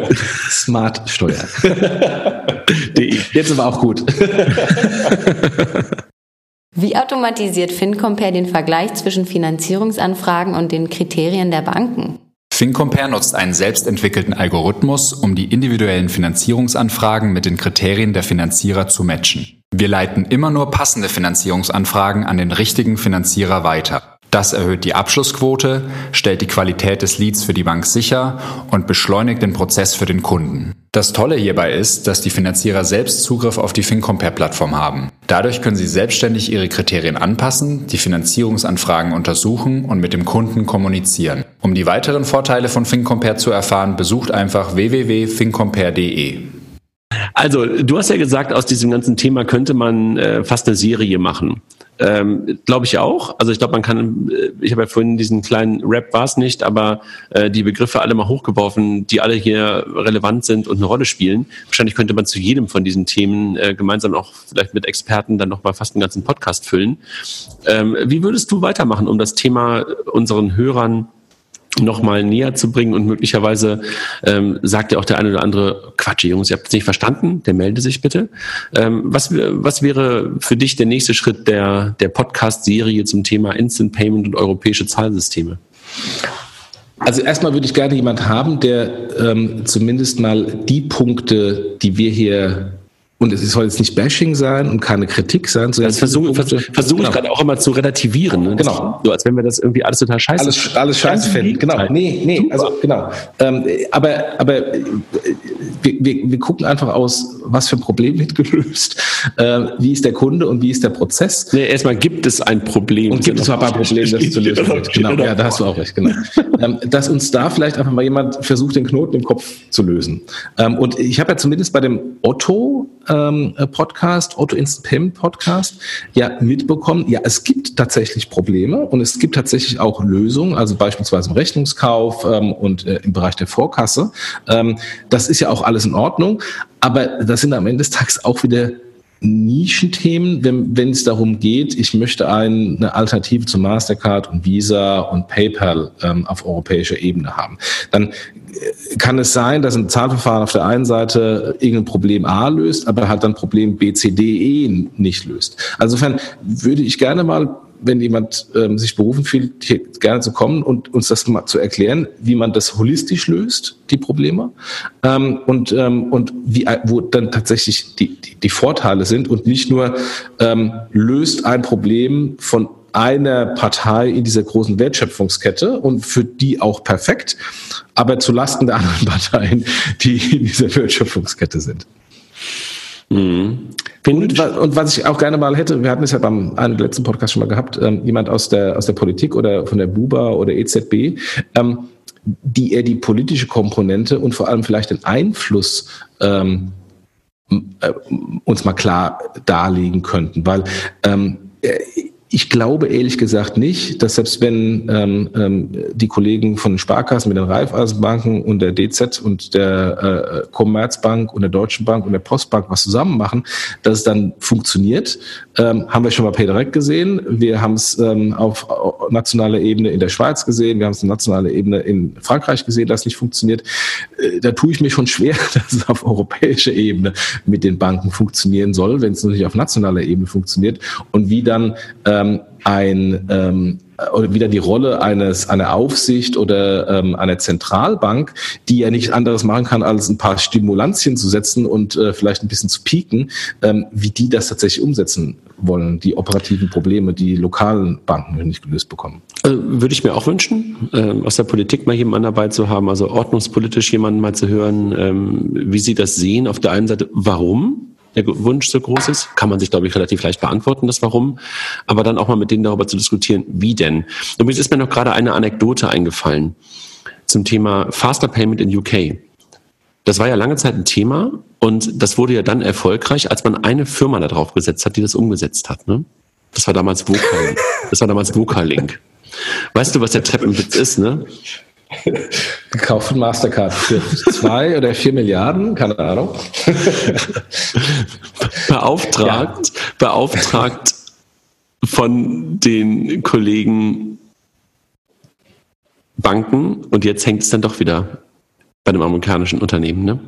[SPEAKER 1] Smartsteuer. Jetzt aber auch gut.
[SPEAKER 3] Wie automatisiert FinCompare den Vergleich zwischen Finanzierungsanfragen und den Kriterien der Banken?
[SPEAKER 4] FinCompare nutzt einen selbstentwickelten Algorithmus, um die individuellen Finanzierungsanfragen mit den Kriterien der Finanzierer zu matchen. Wir leiten immer nur passende Finanzierungsanfragen an den richtigen Finanzierer weiter. Das erhöht die Abschlussquote, stellt die Qualität des Leads für die Bank sicher und beschleunigt den Prozess für den Kunden. Das Tolle hierbei ist, dass die Finanzierer selbst Zugriff auf die FinCompare-Plattform haben. Dadurch können sie selbstständig ihre Kriterien anpassen, die Finanzierungsanfragen untersuchen und mit dem Kunden kommunizieren. Um die weiteren Vorteile von FinCompare zu erfahren, besucht einfach www.fincompare.de.
[SPEAKER 2] Also, du hast ja gesagt, aus diesem ganzen Thema könnte man äh, fast eine Serie machen. Ähm, glaube ich auch. Also ich glaube, man kann, äh, ich habe ja vorhin diesen kleinen Rap war es nicht, aber äh, die Begriffe alle mal hochgeworfen, die alle hier relevant sind und eine Rolle spielen. Wahrscheinlich könnte man zu jedem von diesen Themen äh, gemeinsam auch vielleicht mit Experten dann nochmal fast einen ganzen Podcast füllen. Ähm, wie würdest du weitermachen, um das Thema unseren Hörern nochmal näher zu bringen und möglicherweise ähm, sagt ja auch der eine oder andere, Quatsch, Jungs, ihr habt es nicht verstanden, der melde sich bitte. Ähm, was, was wäre für dich der nächste Schritt der, der Podcast-Serie zum Thema Instant Payment und europäische Zahlsysteme?
[SPEAKER 1] Also erstmal würde ich gerne jemand haben, der ähm, zumindest mal die Punkte, die wir hier und es soll jetzt nicht Bashing sein und keine Kritik sein.
[SPEAKER 2] Sondern das versuche versuch, versuch genau. ich gerade auch immer zu relativieren. Ne?
[SPEAKER 1] Genau.
[SPEAKER 2] So, als wenn wir das irgendwie alles total scheiße
[SPEAKER 1] Alles, alles scheiße finden. Genau. Nee, nee, Super. also genau. Ähm, aber aber äh, wir, wir, wir gucken einfach aus, was für ein Problem wird gelöst, äh, wie ist der Kunde und wie ist der Prozess.
[SPEAKER 2] Nee, erstmal gibt es ein Problem.
[SPEAKER 1] Und gibt es aber ein Problem, das zu lösen wird. Genau, ja, da hast du auch recht. Genau. ähm, dass uns da vielleicht einfach mal jemand versucht, den Knoten im Kopf zu lösen. Ähm, und ich habe ja zumindest bei dem Otto ähm, äh, Podcast, Otto Instant Payment Podcast, ja mitbekommen, ja, es gibt tatsächlich Probleme und es gibt tatsächlich auch Lösungen, also beispielsweise im Rechnungskauf ähm, und äh, im Bereich der Vorkasse. Ähm, das ist ja auch alles in Ordnung, aber das sind am Ende des Tages auch wieder Nischenthemen, wenn, es darum geht, ich möchte eine Alternative zu Mastercard und Visa und PayPal ähm, auf europäischer Ebene haben. Dann äh, kann es sein, dass ein Zahlverfahren auf der einen Seite irgendein Problem A löst, aber halt dann Problem B, C, D, E nicht löst. Also insofern würde ich gerne mal wenn jemand ähm, sich berufen fühlt, hier gerne zu kommen und uns das mal zu erklären, wie man das holistisch löst, die Probleme, ähm, und, ähm, und wie, wo dann tatsächlich die, die, die Vorteile sind und nicht nur ähm, löst ein Problem von einer Partei in dieser großen Wertschöpfungskette und für die auch perfekt, aber zu Lasten der anderen Parteien, die in dieser Wertschöpfungskette sind. Mhm. Und, und, was ich auch gerne mal hätte, wir hatten es ja beim einem letzten Podcast schon mal gehabt, ähm, jemand aus der, aus der Politik oder von der BUBA oder EZB, ähm, die eher die politische Komponente und vor allem vielleicht den Einfluss ähm, äh, uns mal klar darlegen könnten. Weil ähm, äh, ich glaube ehrlich gesagt nicht, dass selbst wenn ähm, ähm, die Kollegen von den Sparkassen mit den Raiffeisenbanken und der DZ und der äh, Commerzbank und der Deutschen Bank und der Postbank was zusammen machen, dass es dann funktioniert. Ähm, haben wir schon mal PayDirect gesehen. Wir haben es ähm, auf nationaler Ebene in der Schweiz gesehen. Wir haben es auf nationaler Ebene in Frankreich gesehen, dass es nicht funktioniert. Äh, da tue ich mir schon schwer, dass es auf europäischer Ebene mit den Banken funktionieren soll, wenn es natürlich auf nationaler Ebene funktioniert. Und wie dann äh, ähm, ein ähm, oder wieder die Rolle eines einer Aufsicht oder ähm, einer Zentralbank, die ja nichts anderes machen kann, als ein paar Stimulantien zu setzen und äh, vielleicht ein bisschen zu pieken, ähm, wie die das tatsächlich umsetzen wollen, die operativen Probleme, die lokalen Banken nicht gelöst bekommen.
[SPEAKER 2] Also, würde ich mir auch wünschen, ähm, aus der Politik mal jemanden dabei zu haben, also ordnungspolitisch jemanden mal zu hören, ähm, wie sie das sehen. Auf der einen Seite, warum? Der Wunsch so groß ist. Kann man sich, glaube ich, relativ leicht beantworten, das Warum. Aber dann auch mal mit denen darüber zu diskutieren, wie denn. Und ist mir noch gerade eine Anekdote eingefallen zum Thema Faster Payment in UK. Das war ja lange Zeit ein Thema und das wurde ja dann erfolgreich, als man eine Firma da drauf gesetzt hat, die das umgesetzt hat. Ne? Das war damals Vocal. Das war damals Vocalink. Weißt du, was der Treppenwitz ist, ne?
[SPEAKER 1] Gekauft von Mastercard für zwei oder vier Milliarden, keine Ahnung.
[SPEAKER 2] beauftragt, ja. beauftragt von den Kollegen Banken und jetzt hängt es dann doch wieder bei einem amerikanischen Unternehmen, ne?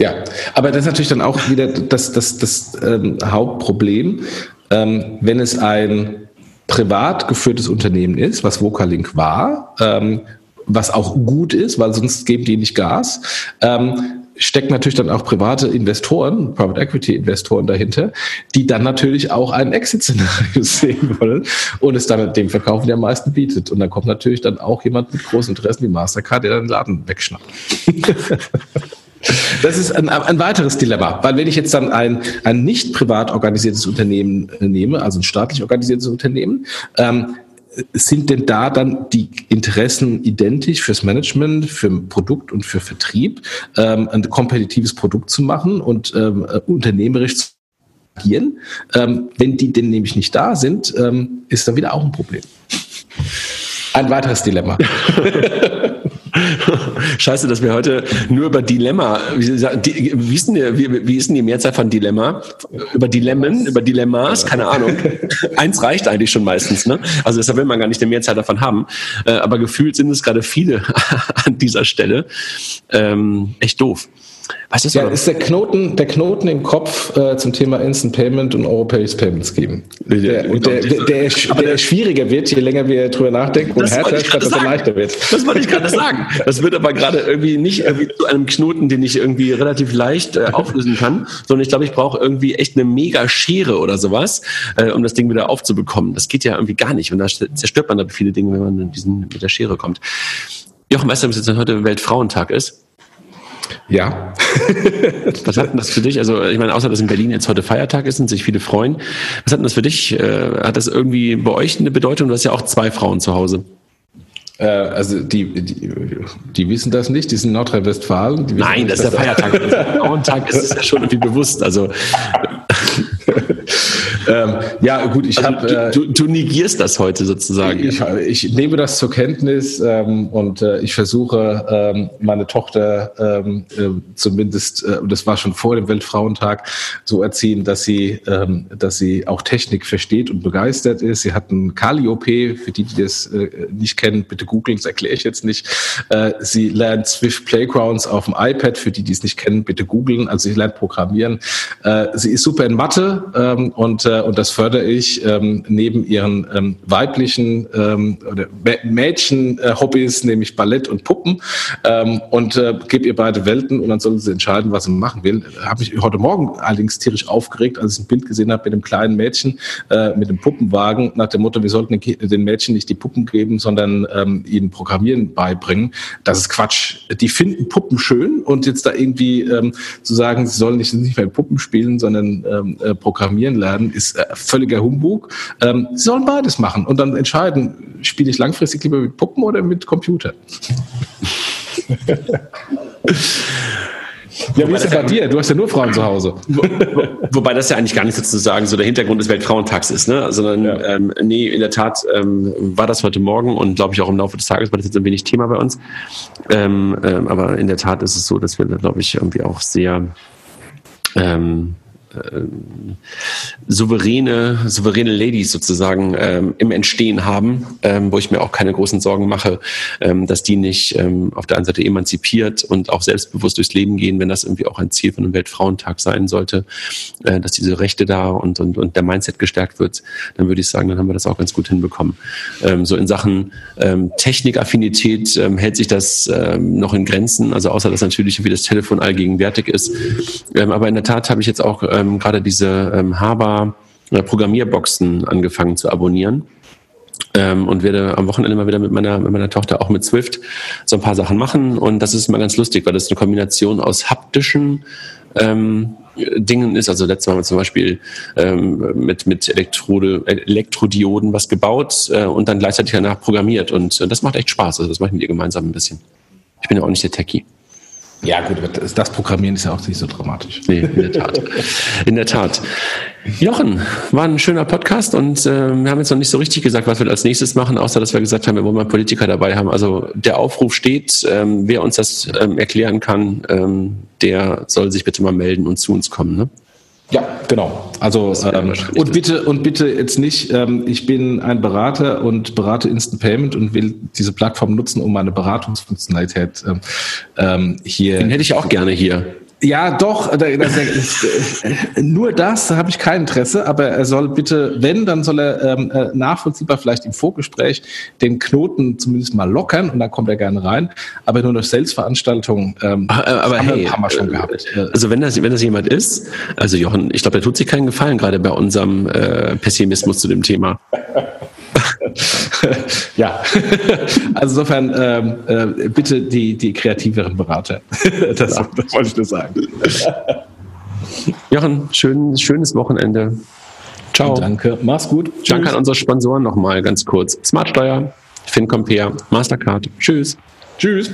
[SPEAKER 1] Ja, aber das ist natürlich dann auch wieder das, das, das ähm, Hauptproblem, ähm, wenn es ein privat geführtes Unternehmen ist, was Vocalink war, ähm, was auch gut ist, weil sonst geben die nicht Gas. Ähm, steckt natürlich dann auch private Investoren, Private Equity Investoren dahinter, die dann natürlich auch ein Exit-Szenario sehen wollen und es dann dem verkaufen, der am meisten bietet. Und dann kommt natürlich dann auch jemand mit großen Interessen wie Mastercard, der dann den Laden wegschnappt. Das ist ein, ein, weiteres Dilemma, weil wenn ich jetzt dann ein, ein nicht privat organisiertes Unternehmen nehme, also ein staatlich organisiertes Unternehmen, ähm, sind denn da dann die Interessen identisch fürs Management, für Produkt und für Vertrieb, ähm, ein kompetitives Produkt zu machen und ähm, äh, unternehmerisch zu agieren? Ähm, wenn die denn nämlich nicht da sind, ähm, ist dann wieder auch ein Problem. Ein weiteres Dilemma.
[SPEAKER 2] Scheiße, dass wir heute nur über Dilemma, wie, wie, ist, denn die, wie, wie ist denn die Mehrzahl von Dilemma? Über Dilemmen, über Dilemmas, keine Ahnung. Eins reicht eigentlich schon meistens, ne? Also deshalb will man gar nicht eine Mehrzahl davon haben. Äh, aber gefühlt sind es gerade viele an dieser Stelle. Ähm, echt doof.
[SPEAKER 1] Was ist, ja, ist der Knoten, der Knoten im Kopf äh, zum Thema Instant Payment und Europäisches Payment Scheme. Der, der, der, der, der schwieriger wird, je länger wir drüber nachdenken und härter, statt dass er leichter wird.
[SPEAKER 2] Das wollte ich gerade sagen. Das wird aber gerade irgendwie nicht irgendwie zu einem Knoten, den ich irgendwie relativ leicht äh, auflösen kann, sondern ich glaube, ich brauche irgendwie echt eine mega Schere oder sowas, äh, um das Ding wieder aufzubekommen. Das geht ja irgendwie gar nicht. Und da zerstört man da viele Dinge, wenn man in diesen, mit der Schere kommt. Jochen, weißt du, dass jetzt heute Weltfrauentag ist?
[SPEAKER 1] Ja.
[SPEAKER 2] Was hat denn das für dich? Also, ich meine, außer dass in Berlin jetzt heute Feiertag ist und sich viele freuen, was hat denn das für dich? Äh, hat das irgendwie bei euch eine Bedeutung? Du hast ja auch zwei Frauen zu Hause.
[SPEAKER 1] Äh, also die, die, die, wissen das nicht, die sind in Nordrhein-Westfalen.
[SPEAKER 2] Nein, das ist der Feiertag. Frauentag ist es ja schon irgendwie bewusst. Also
[SPEAKER 1] ähm, ja, gut, ich also
[SPEAKER 2] habe. Du, du, du, negierst das heute sozusagen.
[SPEAKER 1] Ich, ich nehme das zur Kenntnis ähm, und äh, ich versuche, ähm, meine Tochter ähm, äh, zumindest, äh, das war schon vor dem Weltfrauentag, so erziehen, dass sie, ähm, dass sie auch Technik versteht und begeistert ist. Sie hat ein Kali-OP, für die, die das äh, nicht kennen, bitte googeln, das erkläre ich jetzt nicht. Äh, sie lernt Swift Playgrounds auf dem iPad, für die, die es nicht kennen, bitte googeln. Also sie lernt Programmieren. Äh, sie ist super in Mathe ähm, und äh, und das fördere ich ähm, neben ihren ähm, weiblichen ähm, oder Mädchen-Hobbys, nämlich Ballett und Puppen ähm, und äh, gebe ihr beide Welten und dann soll sie entscheiden, was sie machen will. Habe mich heute Morgen allerdings tierisch aufgeregt, als ich ein Bild gesehen habe mit einem kleinen Mädchen äh, mit einem Puppenwagen nach dem Motto, wir sollten den Mädchen nicht die Puppen geben, sondern ähm, ihnen Programmieren beibringen. Das ist Quatsch. Die finden Puppen schön und jetzt da irgendwie ähm, zu sagen, sie sollen nicht, nicht mehr Puppen spielen, sondern ähm, äh, programmieren lernen, ist äh, völliger Humbug. Ähm, sie sollen beides machen und dann entscheiden, spiele ich langfristig lieber mit Puppen oder mit Computer. Ja, wie ist das bei dir? Du hast ja nur Frauen zu Hause.
[SPEAKER 2] Wobei das ja eigentlich gar nicht sozusagen so der Hintergrund des Weltfrauentags ist, ne? Sondern ja. ähm, nee, in der Tat ähm, war das heute Morgen und glaube ich auch im Laufe des Tages war das jetzt ein wenig Thema bei uns. Ähm, ähm, aber in der Tat ist es so, dass wir da, glaube ich, irgendwie auch sehr ähm, äh, souveräne, souveräne Ladies sozusagen ähm, im Entstehen haben, ähm, wo ich mir auch keine großen Sorgen mache, ähm, dass die nicht ähm, auf der einen Seite emanzipiert und auch selbstbewusst durchs Leben gehen, wenn das irgendwie auch ein Ziel von einem Weltfrauentag sein sollte, äh, dass diese Rechte da und, und, und der Mindset gestärkt wird, dann würde ich sagen, dann haben wir das auch ganz gut hinbekommen. Ähm, so in Sachen ähm, Technikaffinität hält sich das noch in Grenzen, also außer dass natürlich wie das Telefon allgegenwärtig ist. Aber in der Tat habe ich jetzt auch ähm, gerade diese ähm, Haber äh, Programmierboxen angefangen zu abonnieren. Ähm, und werde am Wochenende mal wieder mit meiner, mit meiner Tochter auch mit Swift so ein paar Sachen machen. Und das ist mal ganz lustig, weil das eine Kombination aus haptischen ähm, Dingen ist. Also letztes Mal haben wir zum Beispiel ähm, mit, mit Elektrode, Elektrodioden was gebaut äh, und dann gleichzeitig danach programmiert. Und äh, das macht echt Spaß. Also das mache ich mit ihr gemeinsam ein bisschen. Ich bin ja auch nicht der Techie.
[SPEAKER 1] Ja, gut, das Programmieren ist ja auch nicht so dramatisch.
[SPEAKER 2] Nee, in der Tat. In der Tat. Jochen, war ein schöner Podcast und äh, wir haben jetzt noch nicht so richtig gesagt, was wir als nächstes machen, außer dass wir gesagt haben, wir wollen mal Politiker dabei haben. Also der Aufruf steht, ähm, wer uns das ähm, erklären kann, ähm, der soll sich bitte mal melden und zu uns kommen. Ne?
[SPEAKER 1] Ja, genau. Also ähm, und bitte und bitte jetzt nicht. Ähm, ich bin ein Berater und berate Instant Payment und will diese Plattform nutzen, um meine Beratungsfunktionalität ähm, ähm hier.
[SPEAKER 2] Den hätte ich auch gerne hier.
[SPEAKER 1] Ja, doch. Das, nur das, da habe ich kein Interesse. Aber er soll bitte, wenn, dann soll er ähm, äh, nachvollziehbar vielleicht im Vorgespräch den Knoten zumindest mal lockern und dann kommt er gerne rein. Aber nur durch Selbstveranstaltungen
[SPEAKER 2] ähm, aber, aber haben, hey, haben wir schon äh, gehabt. Also wenn das, wenn das jemand ist, also Jochen, ich glaube, der tut sich keinen Gefallen gerade bei unserem äh, Pessimismus zu dem Thema.
[SPEAKER 1] ja, also insofern ähm, äh, bitte die, die kreativeren Berater. das, das wollte ich nur sagen.
[SPEAKER 2] Jochen, schön, schönes Wochenende.
[SPEAKER 1] Ciao. Danke, mach's gut.
[SPEAKER 2] Tschüss. Danke an unsere Sponsoren nochmal ganz kurz. Smartsteuer, FinCompare, Mastercard. Tschüss.
[SPEAKER 1] Tschüss.